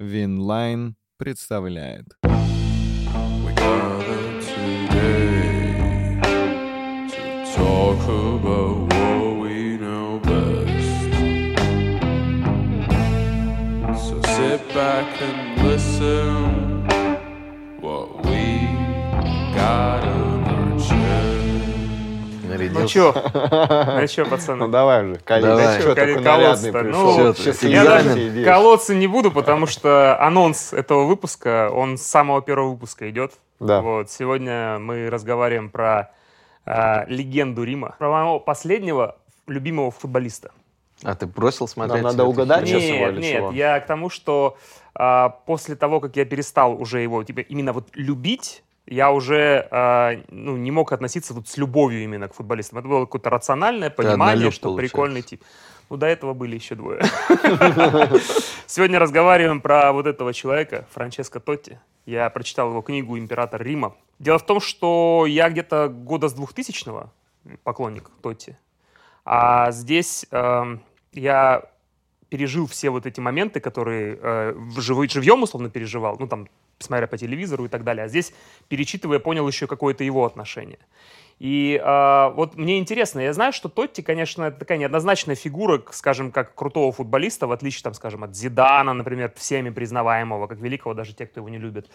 Winline представляет. So sit back and listen what we got Нарядился. Ну чё, Ну пацаны? давай же, Калин, Давай. что такой нарядный Колоться-то? пришел? Ну, ты Я даже колоться не буду, потому что анонс этого выпуска, он с самого первого выпуска идет. Да. Вот, сегодня мы разговариваем про а, легенду Рима, про моего последнего любимого футболиста. Ну, А ты бросил смотреть? надо это угадать сейчас его Нет, или нет, чего? я к тому, что а, после того, как я перестал уже его типа, именно вот любить, я уже а, ну, не мог относиться вот с любовью именно к футболистам. Это было какое-то рациональное понимание, что получается. прикольный тип. Ну, до этого были еще двое. Сегодня разговариваем про вот этого человека, Франческо Тотти. Я прочитал его книгу «Император Рима». Дело в том, что я где-то года с 2000-го поклонник Тотти. А здесь эм, я пережил все вот эти моменты, которые э, в живой- живьем условно переживал, ну там, смотря по телевизору и так далее. А здесь, перечитывая, понял еще какое-то его отношение. И э, вот мне интересно, я знаю, что Тотти, конечно, такая неоднозначная фигура, скажем, как крутого футболиста, в отличие, там, скажем, от Зидана, например, всеми признаваемого, как великого, даже те, кто его не любит.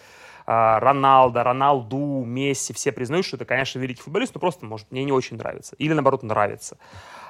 А, Роналдо, Роналду, Месси, все признают, что это, конечно, великий футболист, но просто, может, мне не очень нравится. Или, наоборот, нравится.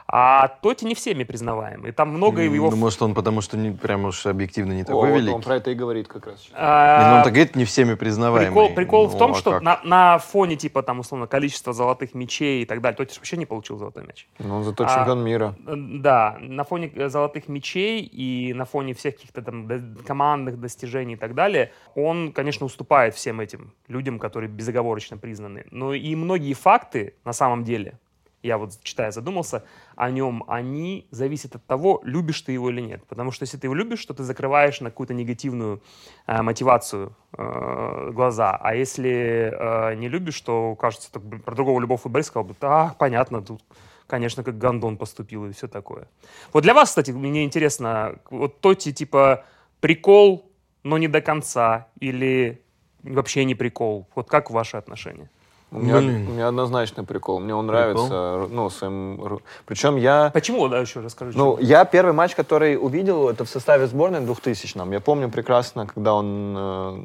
А Тотти не всеми признаваем. И там много его... Ну, может, он потому что не, прям уж объективно не О, такой вот великий. он про это и говорит как раз. а, ну, он так говорит, не всеми признаваемый. Прикол, прикол в Ну, том, а что как? на, на фоне, типа, там, условно, количества золотых мячей и так далее, Тотти ж вообще не получил золотой мяч. Ну, он зато а- чемпион мира. Да, на фоне э, золотых мячей и на фоне всех каких-то там командных достижений и так далее, он, конечно, уступает всем этим людям, которые безоговорочно признаны. Но и многие факты, на самом деле, я вот читая задумался о нем, они зависят от того, любишь ты его или нет. Потому что если ты его любишь, то ты закрываешь на какую-то негативную э, мотивацию э, глаза. А если э, не любишь, то кажется, так, про другого любого футболиста сказал бы, а, понятно, тут конечно, как Гондон поступил и все такое. Вот для вас, кстати, мне интересно, вот Тоти, типа, прикол, но не до конца, или вообще не прикол? Вот как ваши отношения? У меня, Блин. у меня однозначный прикол. Мне он нравится. Ну, своим... Причем я... Почему, да, еще расскажи. Ну, чего? я первый матч, который увидел, это в составе сборной в 2000-м. Я помню прекрасно, когда он э,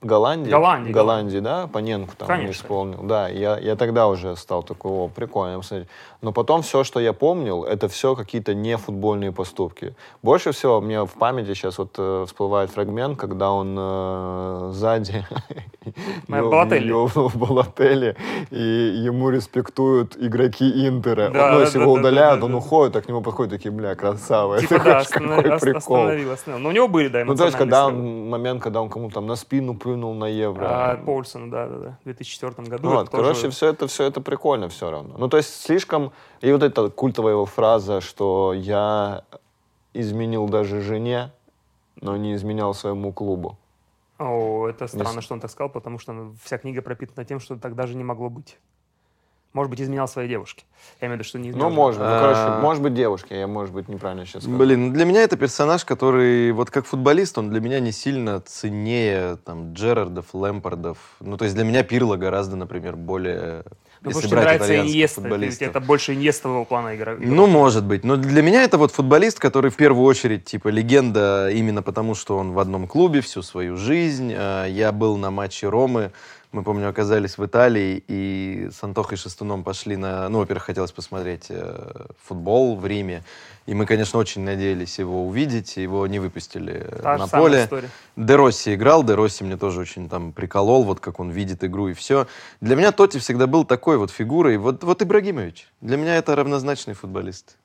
Голландии, Голландии, Голландии, да, Паненку там Конечно. исполнил. Да, я, я тогда уже стал такой, о, прикольно, посмотреть. Но потом все, что я помнил, это все какие-то не футбольные поступки. Больше всего мне в памяти сейчас вот э, всплывает фрагмент, когда он э, сзади ёбнул Балотелли, и ему респектуют игроки Интера. Да, ну, если да, его да, удаляют, да, он да. уходит, а к нему подходит, такие, бля, красава. Типа, да, останов- какой ос- прикол. остановил, остановил. Но у него были, да, Ну, то есть, когда он, момент, когда он кому-то там на спину плюнул на евро. А, Поульсон, да, да, да, в 2004 году. Ну, вот, это тоже- короче, все это, все это прикольно все равно. Ну, то есть, слишком... И вот эта культовая его фраза, что я изменил даже жене, но не изменял своему клубу. О, это странно, с- что он так сказал, потому что вся книга пропитана тем, что так даже не могло быть. Может быть, изменял своей девушке. Я имею в виду, что не Ну, изменял. может, ну, А. короче, может быть, девушки, я, может быть, неправильно сейчас сказал. Блин, ну для меня это персонаж, который, вот как футболист, он для меня не сильно ценнее там Джерардов, Лэмпардов. Ну, то есть для меня Пирло гораздо, например, более... Ну, если потому что нравится итальянских Иньеста, футболистов. это больше иньестового плана игра. Ну, может быть. Но для меня это вот футболист, который в первую очередь, типа, легенда именно потому, что он в одном клубе всю свою жизнь. Э, Я был на матче Ромы. Мы, помню, оказались в Италии и с Антохой Шестуном пошли на... Ну, во-первых, хотелось посмотреть э, футбол в Риме. И мы, конечно, очень надеялись его увидеть. Его не выпустили Та на поле. Де Росси играл, Де Росси мне тоже очень там приколол, вот как он видит игру и все. Для меня Тоти всегда был такой вот фигурой. Вот, вот Ибрагимович. Для меня это равнозначный футболист.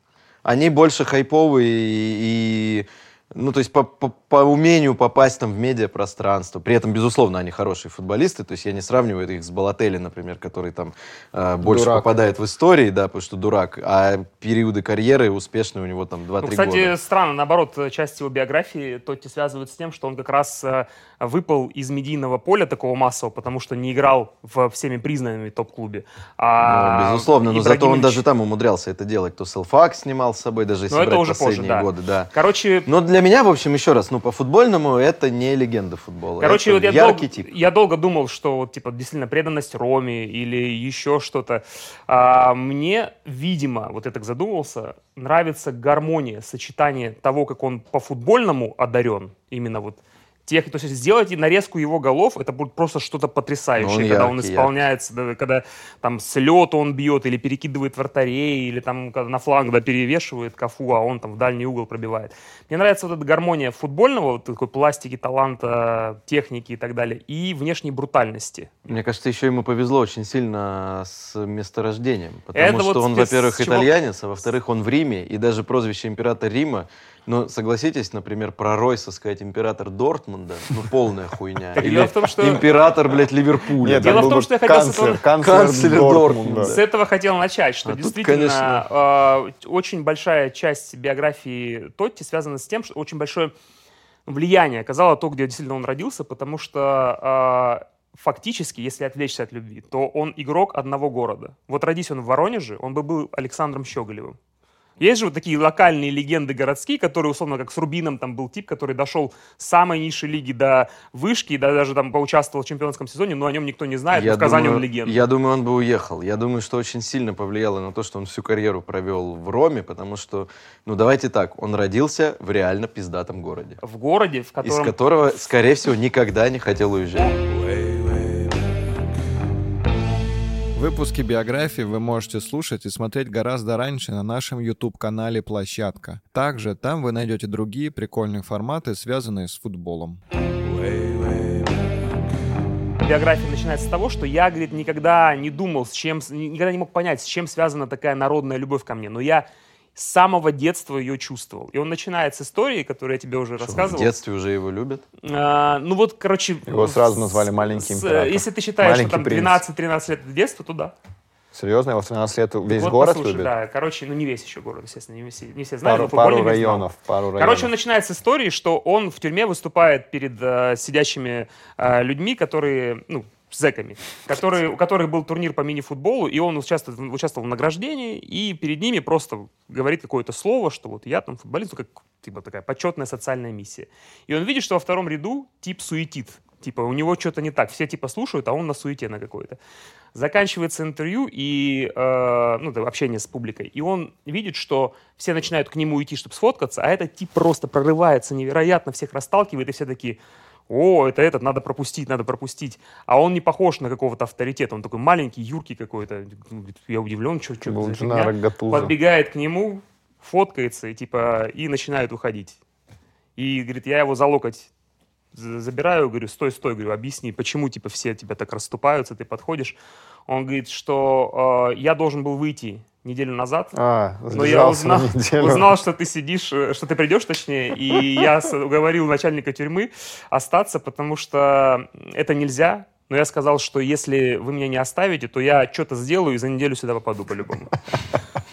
Они больше хайповые и, и, ну, то есть по, по, по умению попасть там в медиапространство. При этом, безусловно, они хорошие футболисты. То есть я не сравниваю их с Балотелли, например, который там э, больше Дурак. попадает в истории, да, потому что дурак. А периоды карьеры успешные у него там 2-3 Ну, кстати, года. странно, наоборот, часть его биографии Тотти связывают с тем, что он как раз э, выпал из медийного поля такого массового, потому что не играл в всеми признанными топ-клубе. А Ну, безусловно, но зато он даже там умудрялся это делать. То Селфак снимал с собой, даже если Но это брать уже позже, последние да. годы, да. Короче, Но для меня, в общем, еще раз, ну, по футбольному это не легенда футбола. Короче, это вот я, яркий дол- тип. я долго думал, что вот, типа действительно преданность Роме или еще что-то. А, мне, видимо, вот я так задумался, нравится гармония, сочетание того, как он по футбольному одарен, именно вот тех, то есть сделать и нарезку его голов, это будет просто что-то потрясающее, Ну, он когда он яркий, исполняется, да, когда там с лета он бьет или перекидывает вратарей, или там когда на фланг да, перевешивает Кафу, а он там в дальний угол пробивает. Мне нравится вот эта гармония футбольного, вот такой пластики, таланта, техники и так далее, и внешней брутальности. Мне кажется, еще ему повезло очень сильно с месторождением. Потому Это что вот он, во-первых, чего- итальянец, а во-вторых, он в Риме, и даже прозвище император Рима. Но согласитесь, например, про Ройса сказать император Дортмунда, ну полная хуйня. Так Или дело в том, что- император, блядь, Ливерпуля. Нет, Дело там в был том, бы что я хотел с канцлер, этого- канцлер, Канцлер Дортмунда. Дортмунда. С этого хотел начать, что А тут, действительно э, очень большая часть биографии Тотти связана с тем, что очень большое влияние оказало то, где действительно он родился, потому что э, фактически, если отвлечься от любви, то он игрок одного города. Вот родись он в Воронеже, он бы был Александром Щеголевым. Есть же вот такие локальные легенды городские, которые, условно, как с Рубином, там был тип, который дошел с самой низшей лиги до вышки, да, даже там поучаствовал в чемпионском сезоне, но о нем никто не знает, но в Казани думаю, он легенда. я думаю, он бы уехал. Я думаю, что очень сильно повлияло на то, что он всю карьеру провел в Роме, потому что, ну давайте так, он родился в реально пиздатом городе, В городе, в из котором... которого, скорее всего, никогда не хотел уезжать. Выпуски биографии вы можете слушать и смотреть гораздо раньше на нашем YouTube-канале «Площадка». Также там вы найдете другие прикольные форматы, связанные с футболом. Биография начинается с того, что я, говорит, никогда не думал, с чем, никогда не мог понять, с чем связана такая народная любовь ко мне. Но я с самого детства ее чувствовал. И он начинает с истории, которую я тебе уже Что, рассказывал. В детстве уже его любят. А, ну вот, короче... Его сразу назвали маленький с- император. Если ты считаешь, Маленький что там принц. 12-13 лет это детство, то да. Серьезно, его в 13 лет весь Вот город послушай, любит? Да, короче, ну не весь еще город, естественно, не все, не все знают, Пару, пару районов, пару районов. Короче, он начинает с истории, что он в тюрьме выступает перед э, сидящими э, людьми, которые, ну, зэками, которые, у которых был турнир по мини-футболу, и он участвовал, участвовал в награждении, и перед ними просто говорит какое-то слово, что вот я там футболист, ну, как типа такая почетная социальная миссия. И он видит, что во втором ряду тип суетит. Типа, у него что-то не так. Все типа слушают, а он на суете на какой-то. Заканчивается интервью и э, ну, это общение с публикой. И он видит, что все начинают к нему идти, чтобы сфоткаться, а этот тип просто прорывается невероятно, всех расталкивает, и все такие, о, это этот, надо пропустить, надо пропустить. А он не похож на какого-то авторитета, он такой маленький, юркий какой-то. Я удивлен, что что. Подбегает к нему, фоткается и типа и начинает уходить. И говорит, я его за локоть за- забираю, говорю, стой, стой, говорю, объясни, почему типа все тебя так расступаются, ты подходишь. Он говорит, что э, я должен был выйти неделю назад, А, но я узнал, узнал, что ты сидишь, э, что ты придешь, точнее, и я уговорил начальника тюрьмы остаться, потому что это нельзя. Но я сказал, что если вы меня не оставите, то я что-то сделаю и за неделю сюда попаду по-любому.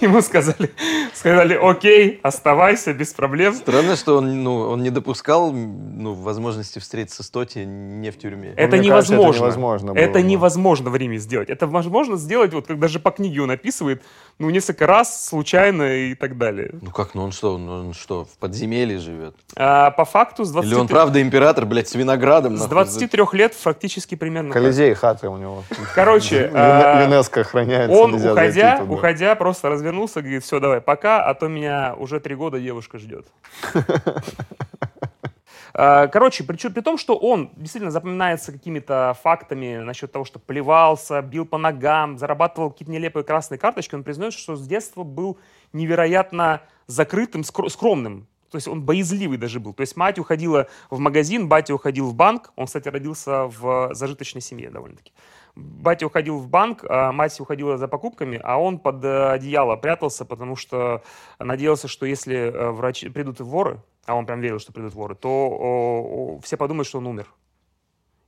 Ему сказали, сказали, окей, оставайся, без проблем. Странно, что он, ну, он не допускал ну, возможности встретиться с Тоти не в тюрьме. Это мне кажется, это невозможно. невозможно Это было бы. невозможно в Риме сделать. Это возможно сделать, вот как даже по книге он описывает, ну, несколько раз, случайно и так далее. Ну как, ну он что, ну он что, в подземелье живет? А, по факту с Или 23, он правда император, блядь, с виноградом? с нахуй? 23 лет фактически примерно. Колизей, хата у него. Короче, Юне- а, ЮНЕСКО охраняется. Он, уходя, уходя, просто развернулся, говорит, все, давай, пока, а то меня уже три года девушка ждет. А, Короче, при, при том, что он действительно запоминается какими-то фактами насчет того, что плевался, бил по ногам, зарабатывал какие-то нелепые красные карточки, он признает, что с детства был невероятно закрытым, скро- скромным. То есть он боязливый даже был. То есть мать уходила в магазин, батя уходил в банк. Он, кстати, родился в зажиточной семье довольно-таки. Батя уходил в банк, а мать уходила за покупками, а он под э, одеяло прятался, потому что надеялся, что если э, врачи придут воры, а он прям верил, что придут воры, то о, о, все подумают, что он умер.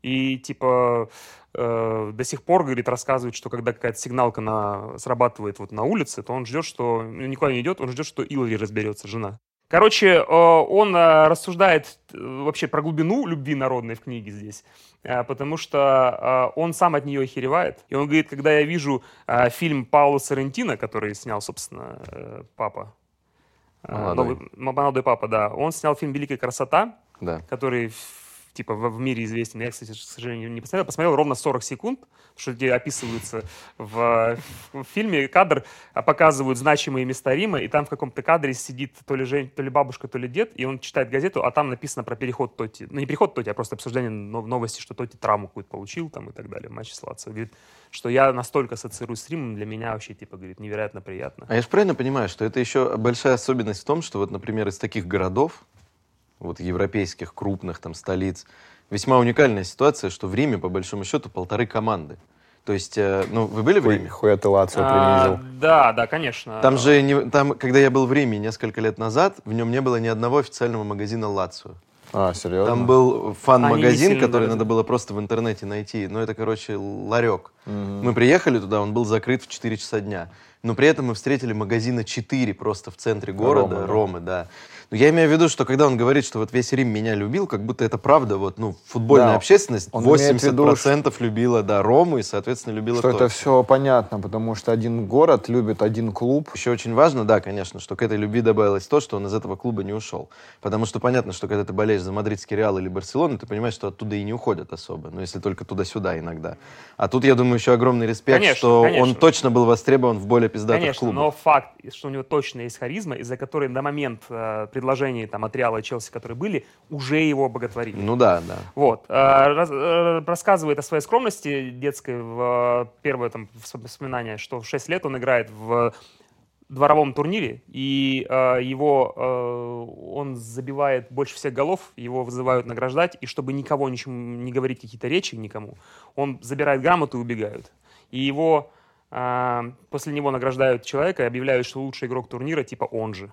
И типа э, до сих пор, говорит, рассказывает, что когда какая-то сигналка на, срабатывает вот на улице, то он ждет, что ну, никуда не идет, он ждет, что Илари разберется, жена. Короче, э, он э, рассуждает э, вообще про глубину любви народной в книге здесь, потому что он сам от нее охеревает. И он говорит, когда я вижу фильм Паула Соррентино, который снял, собственно, папа, Молодой. новый- молодой папа, да. Он снял фильм «Великая красота», Да. который типа в, в мире известен. Я, кстати, к сожалению, не посмотрел. Посмотрел ровно 40 секунд, что где описывается в, в фильме кадр, а показывают значимые места Рима, и там в каком-то кадре сидит то ли, жен, то ли бабушка, то ли дед, и он читает газету, а там написано про переход Тоти. Ну, не переход Тоти, а просто обсуждение но- новости, что Тоти травму какую-то получил там и так далее в матче. Говорит, что я настолько ассоциируюсь с Римом, для меня вообще, типа, говорит, невероятно приятно. А я же правильно понимаю, что это еще большая особенность в том, что вот, например, из таких городов, вот европейских, крупных там столиц, весьма уникальная ситуация, что в Риме, по большому счету, полторы команды. То есть, э, ну, вы были в Риме? Хуя ты Лацио А, принизил. да, да, конечно. Там же, не, там, когда я был в Риме несколько лет назад, в нем не было ни одного официального магазина Лацио. А, серьезно? Там был фан-магазин, который надо было просто в интернете найти. Ну, это, короче, ларек. Мгм. Мы приехали туда, он был закрыт в 4 часа дня. Но при этом мы встретили магазина 4 просто в центре города, Ромы, Ромы, да. да. Но я имею в виду, что когда он говорит, что вот весь Рим меня любил, как будто это правда, вот, ну, футбольная Да, общественность он имеет в 80% любила, да, Рому и, соответственно, любила Что это все понятно, потому что один город любит один клуб. Еще очень важно, да, конечно, что к этой любви добавилось то, что он из этого клуба не ушел. Потому что понятно, что когда ты болеешь за мадридский Реал или Барселону, ты понимаешь, что оттуда и не уходят особо. Ну, если только туда-сюда иногда. А тут, я думаю, еще огромный респект, Конечно, что конечно. он точно был востребован в более пиздатых Конечно, клубах. но факт, что у него точно есть харизма, из-за которой на момент э, предложений там, от Реала и Челси, которые были, уже его боготворили. Ну да, да. Вот. А, раз- э, рассказывает о своей скромности детской в э, первое там воспоминание, что в 6 лет он играет в дворовом турнире, и э, его, э, он забивает больше всех голов, его вызывают награждать, и чтобы никого ничему не говорить какие-то речи никому, он забирает грамоту и убегают. И его э, после него награждают человека и объявляют, что лучший игрок турнира, типа он же.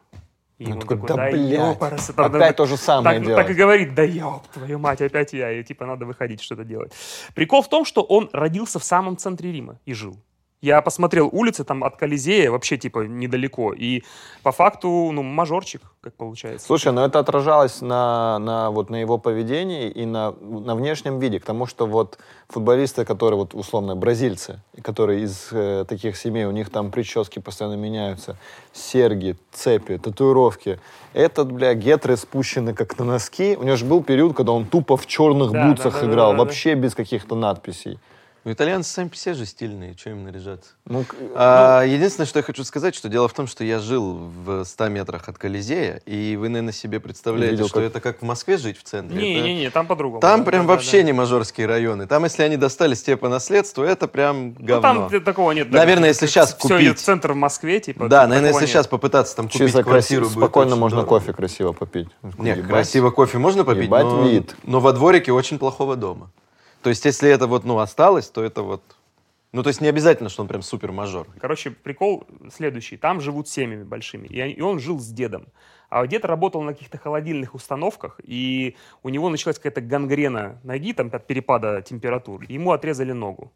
И Он он такой, да, да, блядь, ёпарасы, там, опять то же самое так, делать. так и говорит, да ёб твою мать, опять я, и типа надо выходить что-то делать. Прикол в том, что он родился в самом центре Рима и жил. Я посмотрел улицы там от Колизея, вообще типа недалеко, и по факту, ну, мажорчик, как получается. Слушай, но это отражалось на, на, вот, на его поведении и на, на внешнем виде, к тому, что вот футболисты, которые вот условно бразильцы, которые из э, таких семей, у них там прически постоянно меняются, серьги, цепи, татуировки. Этот, бля, гетры спущены как на носки. У него же был период, когда он тупо в черных Да, бутсах да, да, играл, да, да, да. вообще без каких-то надписей. Ну, итальянцы сами по себе же стильные, что им наряжаться? Ну, А, единственное, что я хочу сказать, что дело в том, что я жил в 100 метрах от Колизея, и вы, наверное, себе представляете, Видел, что как- это как в Москве жить в центре. Это- Не-не-не, там по-другому. Там Да, прям да, вообще да. не мажорские районы. Там, если они достались тебе по наследству, это прям говно. Ну, там такого нет. Наверное, если щас Все идет купить. в центр в Москве, типа. да, наверное, если нет. сейчас попытаться там купить чисто квартиру, красиво, будет спокойно можно дорого. кофе красиво попить. Нет, Ебать. красиво кофе можно попить, Ебать но, вид. но во дворике очень плохого дома. То есть, если это вот, ну, осталось, то это вот... Ну, то есть, не обязательно, что он прям супер-мажор. Короче, прикол следующий. Там живут семьями большими. И, он жил с дедом. А дед работал на каких-то холодильных установках, и у него началась какая-то гангрена ноги там, от перепада температур. Ему отрезали ногу.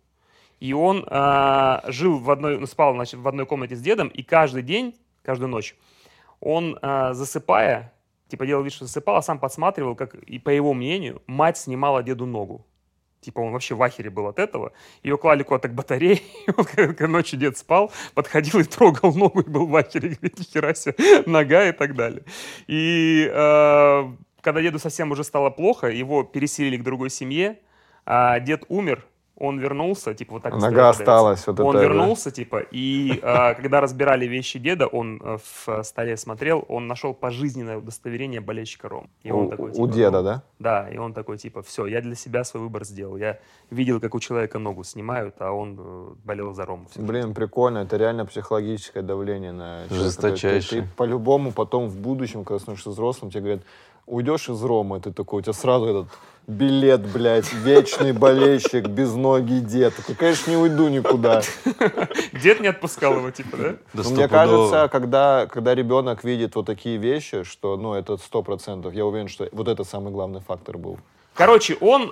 И он а, жил в одной, ну, спал значит, в одной комнате с дедом, и каждый день, каждую ночь, он, а, засыпая, типа делал вид, что засыпал, а сам подсматривал, как, и по его мнению, мать снимала деду ногу. Типа он вообще в ахере был от этого. Ее клали куда-то к батарее, он, когда ночью дед спал, подходил и трогал ногу, и был в ахере, говорит, нихера себе, нога и так далее. И э, когда деду совсем уже стало плохо, его переселили к другой семье, а дед умер, он вернулся, типа вот так Нога осталась, вот Он это, да. вернулся, типа, и а, когда разбирали вещи деда, он э, в столе смотрел, он нашел пожизненное удостоверение болельщика Ром. И он У, такой, у типа, деда, ну, да? Да, и он такой, типа, все, я для себя свой выбор сделал. Я видел, как у человека ногу снимают, а он э, болел за Рому. всю жизнь. Блин, прикольно. Это реально психологическое давление на человека. Жесточайшее. Ты, ты по-любому потом в будущем, когда становишься взрослым, тебе говорят, уйдешь из Ромы, ты такой, у тебя сразу этот билет, блядь, вечный болельщик, без ноги дед. Такой, конечно, не уйду никуда. Дед не отпускал его, типа, да? Да Но мне кажется, когда, когда ребенок видит вот такие вещи, что, ну, это сто процентов, я уверен, что вот это самый главный фактор был. Короче, он,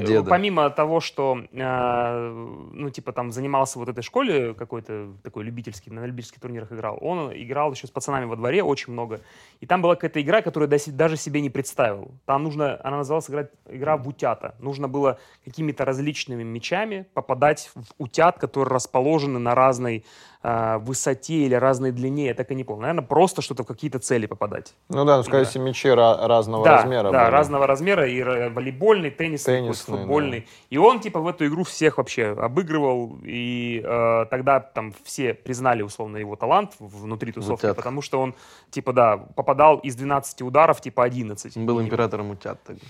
деда. помимо того, что, а, ну, типа, там, занимался вот этой школе какой-то такой любительский, на любительских турнирах играл, он играл еще с пацанами во дворе очень много. И там была какая-то игра, которую даже себе не представил. Там нужно, она называлась игра, игра в утята. Нужно было какими-то различными мячами попадать в утят, которые расположены на разной а, высоте или разной длине, я так и не помню. Наверное, просто что-то в какие-то цели попадать. Ну да, ну, скорее всего, мячи ра- разного да, размера. Да, были. разного размера, и волейбольный, теннисный, Теннисный, футбольный. И он, типа, в эту игру всех вообще обыгрывал, и э, тогда там все признали, условно, его талант внутри тусовки, Утят. потому что он, типа, да, попадал из 12 ударов, типа, 11. Он был И- императором утят тогда.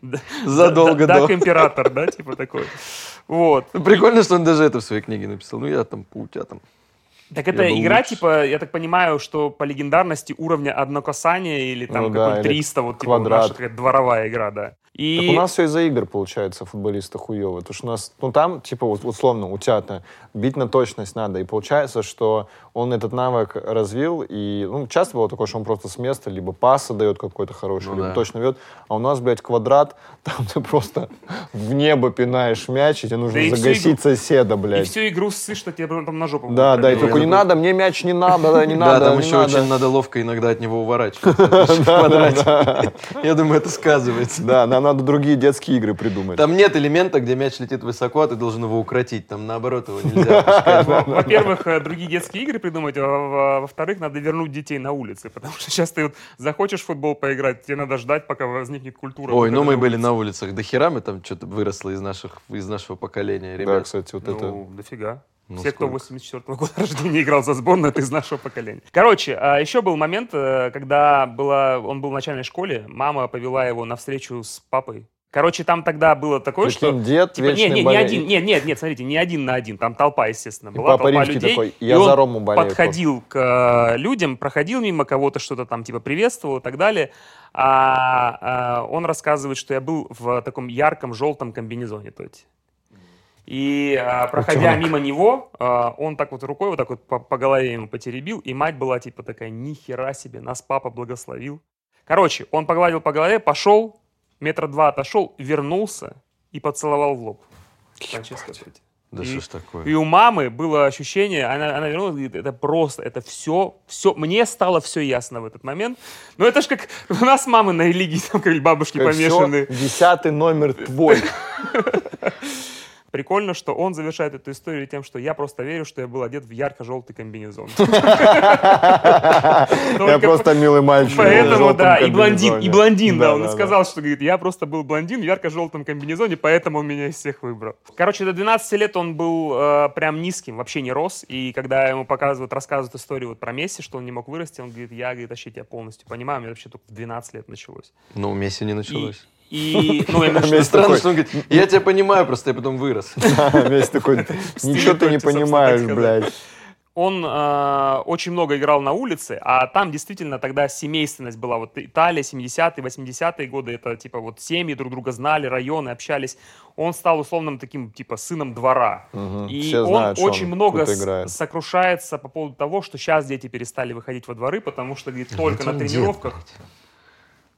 Да. Задолго Да- до. Дак император, да, типа такой. Вот. Прикольно, что он даже это в своей книге написал. Ну, я там по утятам. Так это игра, типа, я так понимаю, что по легендарности уровня одно касание или там Ну да, какой-нибудь или 300, вот типа наша такая дворовая игра, да. И Так у нас все из-за игр получается футболиста хуево. Потому что у нас, ну там, типа, вот условно, утята, бить на точность надо. И получается, что он этот навык развил, и, ну, часто было такое, что он просто с места либо паса дает какой-то хороший, Ну либо да. точно бьет. А у нас, блядь, квадрат, там ты просто в небо пинаешь мяч, и тебе нужно Да и загасить соседа, и блядь. всю игру ссышь, что тебе потом на жопу Да, да, и такой, не надо, мне мяч не надо, да, не надо, да, там еще очень надо ловко иногда от него уворачиваться. Я думаю, это сказывается. Да, нам надо другие детские игры придумать. Там нет элемента, где мяч летит высоко, а ты должен его укротить. Там наоборот его нельзя Во-первых, э, другие детские игры придумать, а во- во-вторых, надо вернуть детей на улице, потому что сейчас ты вот захочешь в футбол поиграть, тебе надо ждать, пока возникнет культура. Ой, ну мы были на улицах до хера, мы там что-то выросло из, наших, из нашего поколения, Да, ребят. кстати, вот это... Ну, дофига. Ну, Все, кто сколько? 84 года рождения играл за сборную, это из нашего поколения. Короче, а, еще был момент, э, когда была, он был в начальной школе, мама повела его на встречу с папой. Короче, там тогда было такое, что... Прикинь, дед Типа, не, вечный не, один, нет, нет, нет, смотрите, не один на один, там толпа, естественно, И была Папа толпа Римский людей. такой, и «Я он за Рому болею». подходил к э, людям, проходил мимо кого-то, что-то там типа приветствовал и так далее. А, а, он рассказывает, что я был в таком ярком желтом комбинезоне, Тоти. И а, проходя мимо него, а, он так вот рукой вот так вот по, по голове ему потеребил, и мать была типа такая, ни хера себе, нас папа благословил. Короче, он погладил по голове, пошел, метра два отошел, вернулся и поцеловал в лоб. Франческо Тотти. Да И- что ж такое? И у мамы было ощущение, она, она вернулась, говорит, это просто, это все, все, мне стало все ясно в этот момент. Но это ж как у нас мамы на религии, там, как бабушки Как помешаны. всё, десятый номер твой. Прикольно, что он завершает эту историю тем, что я просто верю, что я был одет в ярко-желтый комбинезон. Я просто милый мальчик. Поэтому, да, и блондин, и блондин, да, он сказал, что, говорит, я просто был блондин в ярко-желтом комбинезоне, поэтому он меня из всех выбрал. Короче, до 12 лет он был э, прям низким, вообще не рос, и когда ему показывают, рассказывают историю вот про Месси, что он не мог вырасти, он говорит, я, говорит, вообще тебя полностью понимаю, у меня вообще только в 12 лет началось. Ну, у Месси не началось. И, ну, я имею в виду, Странно, что он говорит, я тебя понимаю, просто я потом вырос. Весь такой, ничего ты не понимаешь, блядь. он э, очень много играл на улице, а там действительно тогда семейственность была. Вот Италия, 70-е, 80-е годы, это типа вот семьи друг друга знали, районы, общались. Он стал условным таким типа сыном двора. Мгм. И Все он знают, что очень он много сокрушается по поводу того, что сейчас дети перестали выходить во дворы, потому что, говорит, только на он дед,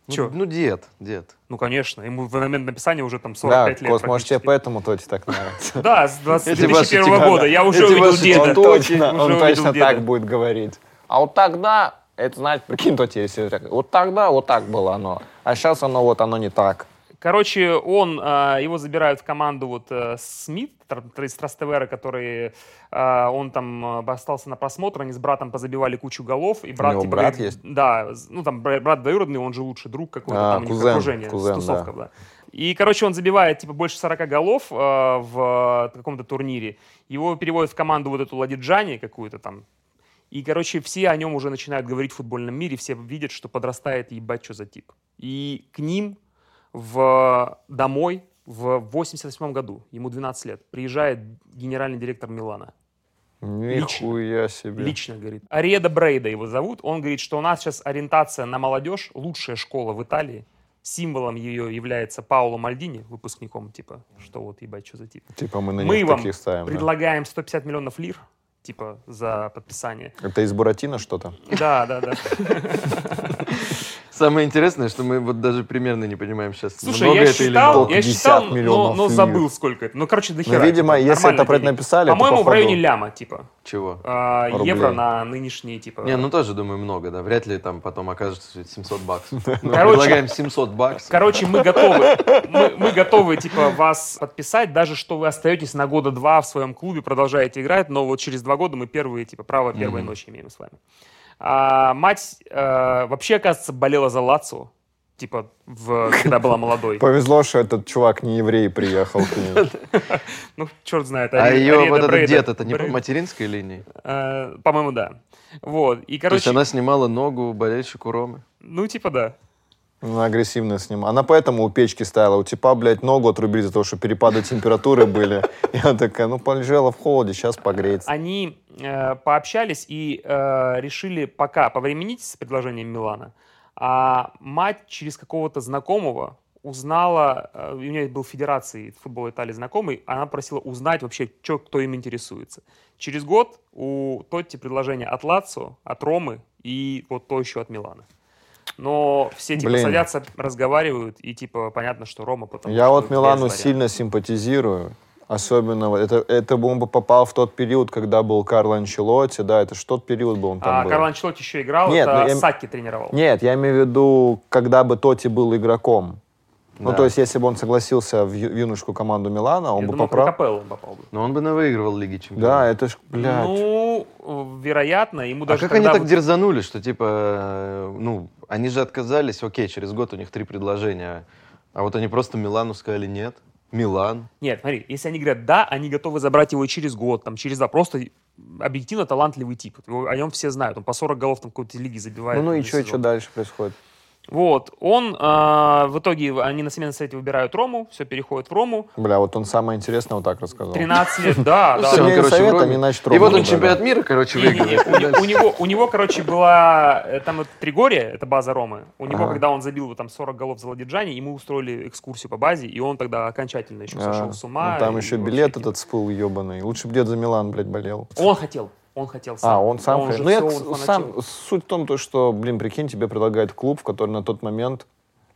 тренировках. Ну? Ну, дед, дед. Ну, конечно, ему в момент написания уже там Да, 45 лет. Кос, может, тебе поэтому Тоти так нравится. Да, с 20 Эти ваши 2001 типа- года. Я уже увидел деда. Он точно, он точно так будет говорить. А вот тогда, это значит, прикинь, Тоти, если вот тогда вот так было оно, а сейчас оно вот оно не так. Короче, он, а, его забирают в команду вот э, Смит из Трастевера, который, а, он там а, остался на просмотр, они с братом позабивали кучу голов, и брат, него типа, брат говорит, есть? Да, ну там бра- брат двоюродный, он же лучший друг какой-то, А, там у них кузен, окружение, кузен, тусовка, да. И, короче, он забивает, типа, больше 40 голов э, в э, каком-то турнире. Его переводят в команду вот эту Ладиджани какую-то там. И, короче, все о нем уже начинают говорить в футбольном мире, все видят, что подрастает ебать, что за тип. И к ним в, домой в 88 году, ему 12 лет, приезжает генеральный директор Милана. Нихуя себе. Лично, говорит. Ареда Брейда его зовут. Он говорит, что у нас сейчас ориентация на молодежь, лучшая школа в Италии. Символом ее является Пауло Мальдини, выпускником, типа, что вот, ебать, что за тип. Типа мы на Мы них вам таких ставим. да. предлагаем 150 миллионов лир, типа, за подписание. Это из Буратино что-то? Да, да, да. Самое интересное, что мы вот даже примерно не понимаем сейчас, Слушай, много я это считал, или я 50 считал, но, миллионов но лир. забыл сколько это. Ну, короче, до Ну, видимо, типа, если это про это деньги. написали, По-моему, в походу- районе ляма, типа. Чего? А, Рублей. евро на нынешние, типа. Не, ну тоже, думаю, много, да. Вряд ли там потом окажется что это 700 баксов. Мы Короче- предлагаем 700 баксов. Короче, мы готовы, мы, мы готовы, типа, вас подписать, даже что вы остаетесь на года два в своем клубе, продолжаете играть, но вот через два года мы первые, типа, право первой Мгм. ночи имеем с вами. А, мать э, вообще, оказывается, болела за Лацо, типа, в, когда была молодой. Повезло, что этот чувак не еврей приехал к ней. Ну, черт знает. А ее вот этот дед, это не по материнской линии? Э, По-моему, да. Вот, и, То есть короче, она снимала ногу болельщику Ромы? ну, типа, да. Она агрессивно с ним. Она поэтому у печки стояла. У типа, блядь, ногу отрубили за то, что перепады температуры были. Она такая, ну, полежала в холоде, сейчас погреется. Они э, пообщались и э, решили пока повременить с предложением Милана. А мать через какого-то знакомого узнала, э, у нее был в Федерации футбола Италии знакомый, она просила узнать вообще, чё, кто им интересуется. Через год у Тотти предложение от Лацо, от Ромы и вот то еще от Милана. Но все типа Блин. садятся, разговаривают, и типа понятно, что Рома потому Я вот Милану сильно симпатизирую. Особенно, это, это бы он бы попал в тот период, когда был Карло Анчелотти, да, это ж тот период был он там А был. Карло Анчелотти еще играл, Нет, это ну я- Саки тренировал. Нет, я имею в виду, когда бы Тоти был игроком. Ну, Да. то есть, если бы он согласился в ю- в юношескую команду Милана, он Я бы думал, Капелло он попал бы. Но он бы навыигрывал Лиги Чемпионов. Да, это ж, блядь. Ну, вероятно, ему А даже как когда они так вот- дерзанули, что типа, э, ну, они же отказались, окей, через год у них три предложения, а вот они просто Милану сказали нет. Милан. Нет, смотри, если они говорят «да», они готовы забрать его и через год, там, через два. Просто объективно талантливый тип. О нем все знают. Он по 40 голов там какой-то лиги забивает. Ну, ну и что, что дальше происходит? Вот. Он, а, в итоге, они на сменном совете выбирают Рому, все переходит в Рому. Бля, вот он самое интересное вот так рассказал. 13 лет, да, да. в совет, они, значит, И Рому вот он чемпионат мира, короче, выиграл. У, не- у него, у него, короче, была э, там вот Тригория, это база Ромы. У него, когда он забил там 40 голов за Ладиджани, ему устроили экскурсию по базе, и он тогда окончательно еще сошел с ума. ну, там и еще билет этот всплыл ебаный. Лучше бы дед за Милан, блядь, болел. Он хотел, он хотел сам. А, он сам же хотел. Ну, я, он сам, суть в том, то, что, блин, прикинь, тебе предлагает клуб, в который на тот момент...